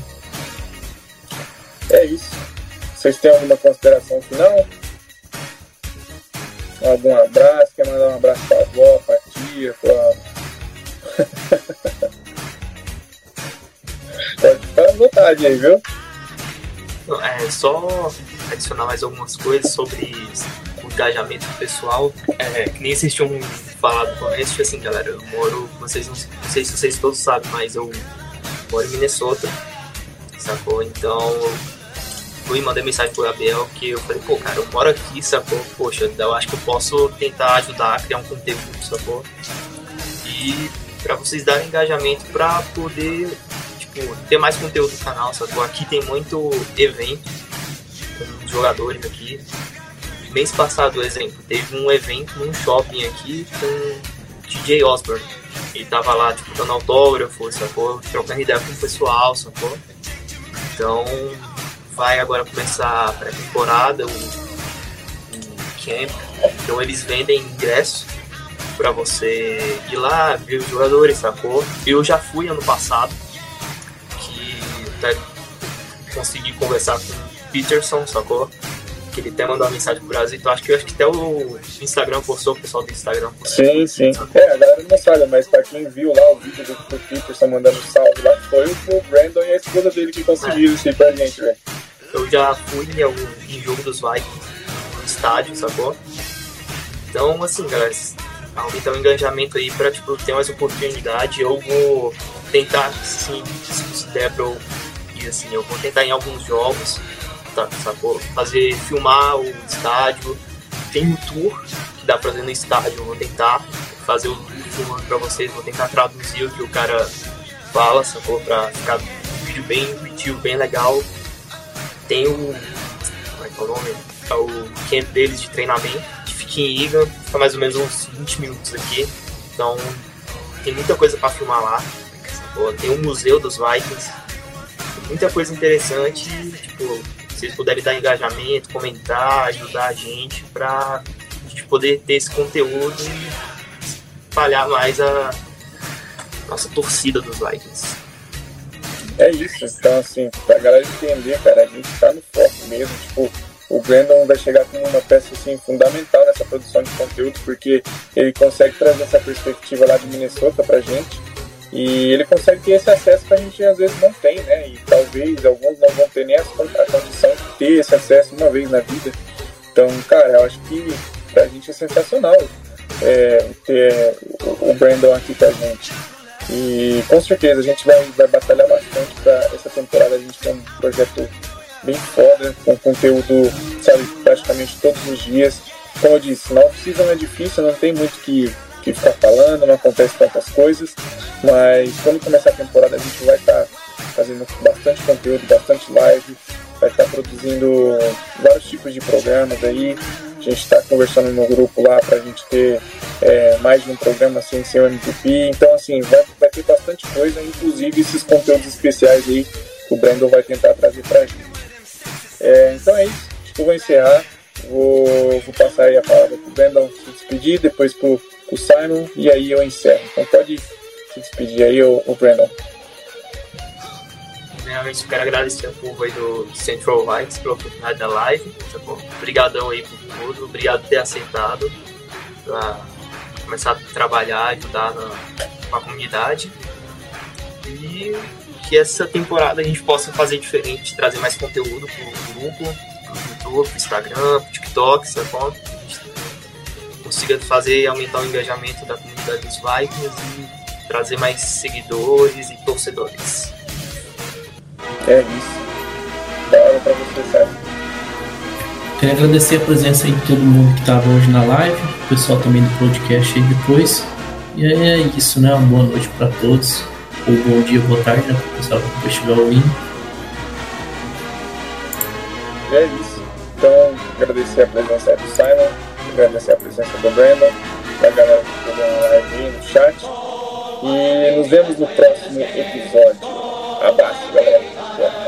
[SPEAKER 2] É isso. Vocês têm alguma consideração final? Algum abraço? Quer mandar um abraço pra avó, pra tia, pra. Pode ficar à vontade aí, viu?
[SPEAKER 3] É, só adicionar mais algumas coisas sobre o engajamento pessoal. É, que nem vocês tinham falado no começo, assim, galera, eu moro, vocês não, não sei se vocês todos sabem, mas eu moro em Minnesota, sacou? Então, fui mandei mensagem pro Gabriel que eu falei, pô, cara, eu moro aqui, sacou? Poxa, eu acho que eu posso tentar ajudar a criar um conteúdo, sacou? E para vocês darem engajamento para poder tipo, ter mais conteúdo no canal, sacou? Aqui tem muito evento com jogadores aqui. Mês passado, exemplo, teve um evento num shopping aqui com DJ Osborne. Ele tava lá, tipo, dando autógrafo, sacou? Trocando ideia com o pessoal, sacou? Então, vai agora começar a pré-temporada, o, o camp. Então, eles vendem ingresso para você ir lá, ver os jogadores, sacou? Eu já fui ano passado, até consegui conversar com o Peterson, sacou? Que ele até mandou uma mensagem pro Brasil, então acho que, acho que até o Instagram postou, o pessoal do Instagram
[SPEAKER 2] postou. Sim, sim. É, a galera não sabe, mas pra quem viu lá o vídeo do, do Peterson mandando salve lá, foi o Brandon e a esposa dele que conseguiram é. isso aí pra gente, velho.
[SPEAKER 3] Eu já fui em, algum, em jogo dos Vikings no estádio, sacou? Então, assim, galera, aumentar o engajamento aí para tipo, ter mais oportunidade. Eu vou tentar, sim, se der pra eu assim, eu vou tentar em alguns jogos, tá, sacou? Fazer, filmar o estádio. Tem um tour que dá pra fazer no estádio, eu vou tentar fazer o tour filmando pra vocês, vou tentar traduzir o que o cara fala, sacou? Pra ficar um vídeo bem intuitivo, bem legal. Tem o. Como é que é o nome? É o camp deles de treinamento fica em Iga, fica mais ou menos uns 20 minutos aqui. Então tem muita coisa para filmar lá. Tem um museu dos Vikings, muita coisa interessante. Tipo, se vocês puderem dar engajamento, comentar, ajudar a gente para a gente poder ter esse conteúdo e espalhar mais a nossa torcida dos Vikings.
[SPEAKER 2] É isso, então assim, pra galera entender, cara, a gente tá no foco mesmo, tipo, o Brandon vai chegar como uma peça assim, fundamental nessa produção de conteúdo, porque ele consegue trazer essa perspectiva lá de Minnesota pra gente e ele consegue ter esse acesso que a gente às vezes não tem, né? E talvez alguns não vão ter nem a condição de ter esse acesso uma vez na vida. Então, cara, eu acho que pra gente é sensacional é, ter o Brandon aqui com a gente. E com certeza a gente vai, vai batalhar bastante para essa temporada a gente ter um projeto bem foda, com conteúdo, sabe, praticamente todos os dias. Como eu disse, na off-season é difícil, não tem muito que, que ficar falando, não acontece tantas coisas, mas quando começar a temporada a gente vai estar tá fazendo bastante conteúdo, bastante live, vai estar tá produzindo vários tipos de programas aí. A gente está conversando no grupo lá para a gente ter é, mais de um programa assim sem o MVP. Então, assim, vai, vai ter bastante coisa, inclusive esses conteúdos especiais aí que o Brandon vai tentar trazer para a gente. É, então é isso. Eu vou encerrar. Vou, vou passar aí a palavra pro Brandon se despedir, depois pro, pro Simon e aí eu encerro. Então pode se despedir aí, o, o Brandon.
[SPEAKER 3] Primeiramente, quero agradecer ao povo aí do Central Lights pela oportunidade da live. Tá bom? Obrigadão aí por tudo. Obrigado por ter aceitado para começar a trabalhar, ajudar na, comunidade. E que essa temporada a gente possa fazer diferente, trazer mais conteúdo pro grupo, pro YouTube, pro Instagram, pro TikTok, sabe? Consiga fazer aumentar o engajamento da comunidade dos Vikings e trazer mais seguidores e torcedores.
[SPEAKER 2] É isso. Fala pra você, Sérgio.
[SPEAKER 4] Queria agradecer a presença de todo mundo que estava hoje na live, o pessoal também do podcast aí depois. E é isso, né? Uma boa noite para todos. Ou bom dia, boa tarde, né? Para o pessoal que estiver ouvindo.
[SPEAKER 2] É isso. Então, agradecer a presença do Simon, agradecer a presença do Brandon, da galera que ficou na live no chat. E nos vemos no próximo episódio. Abraço, galera.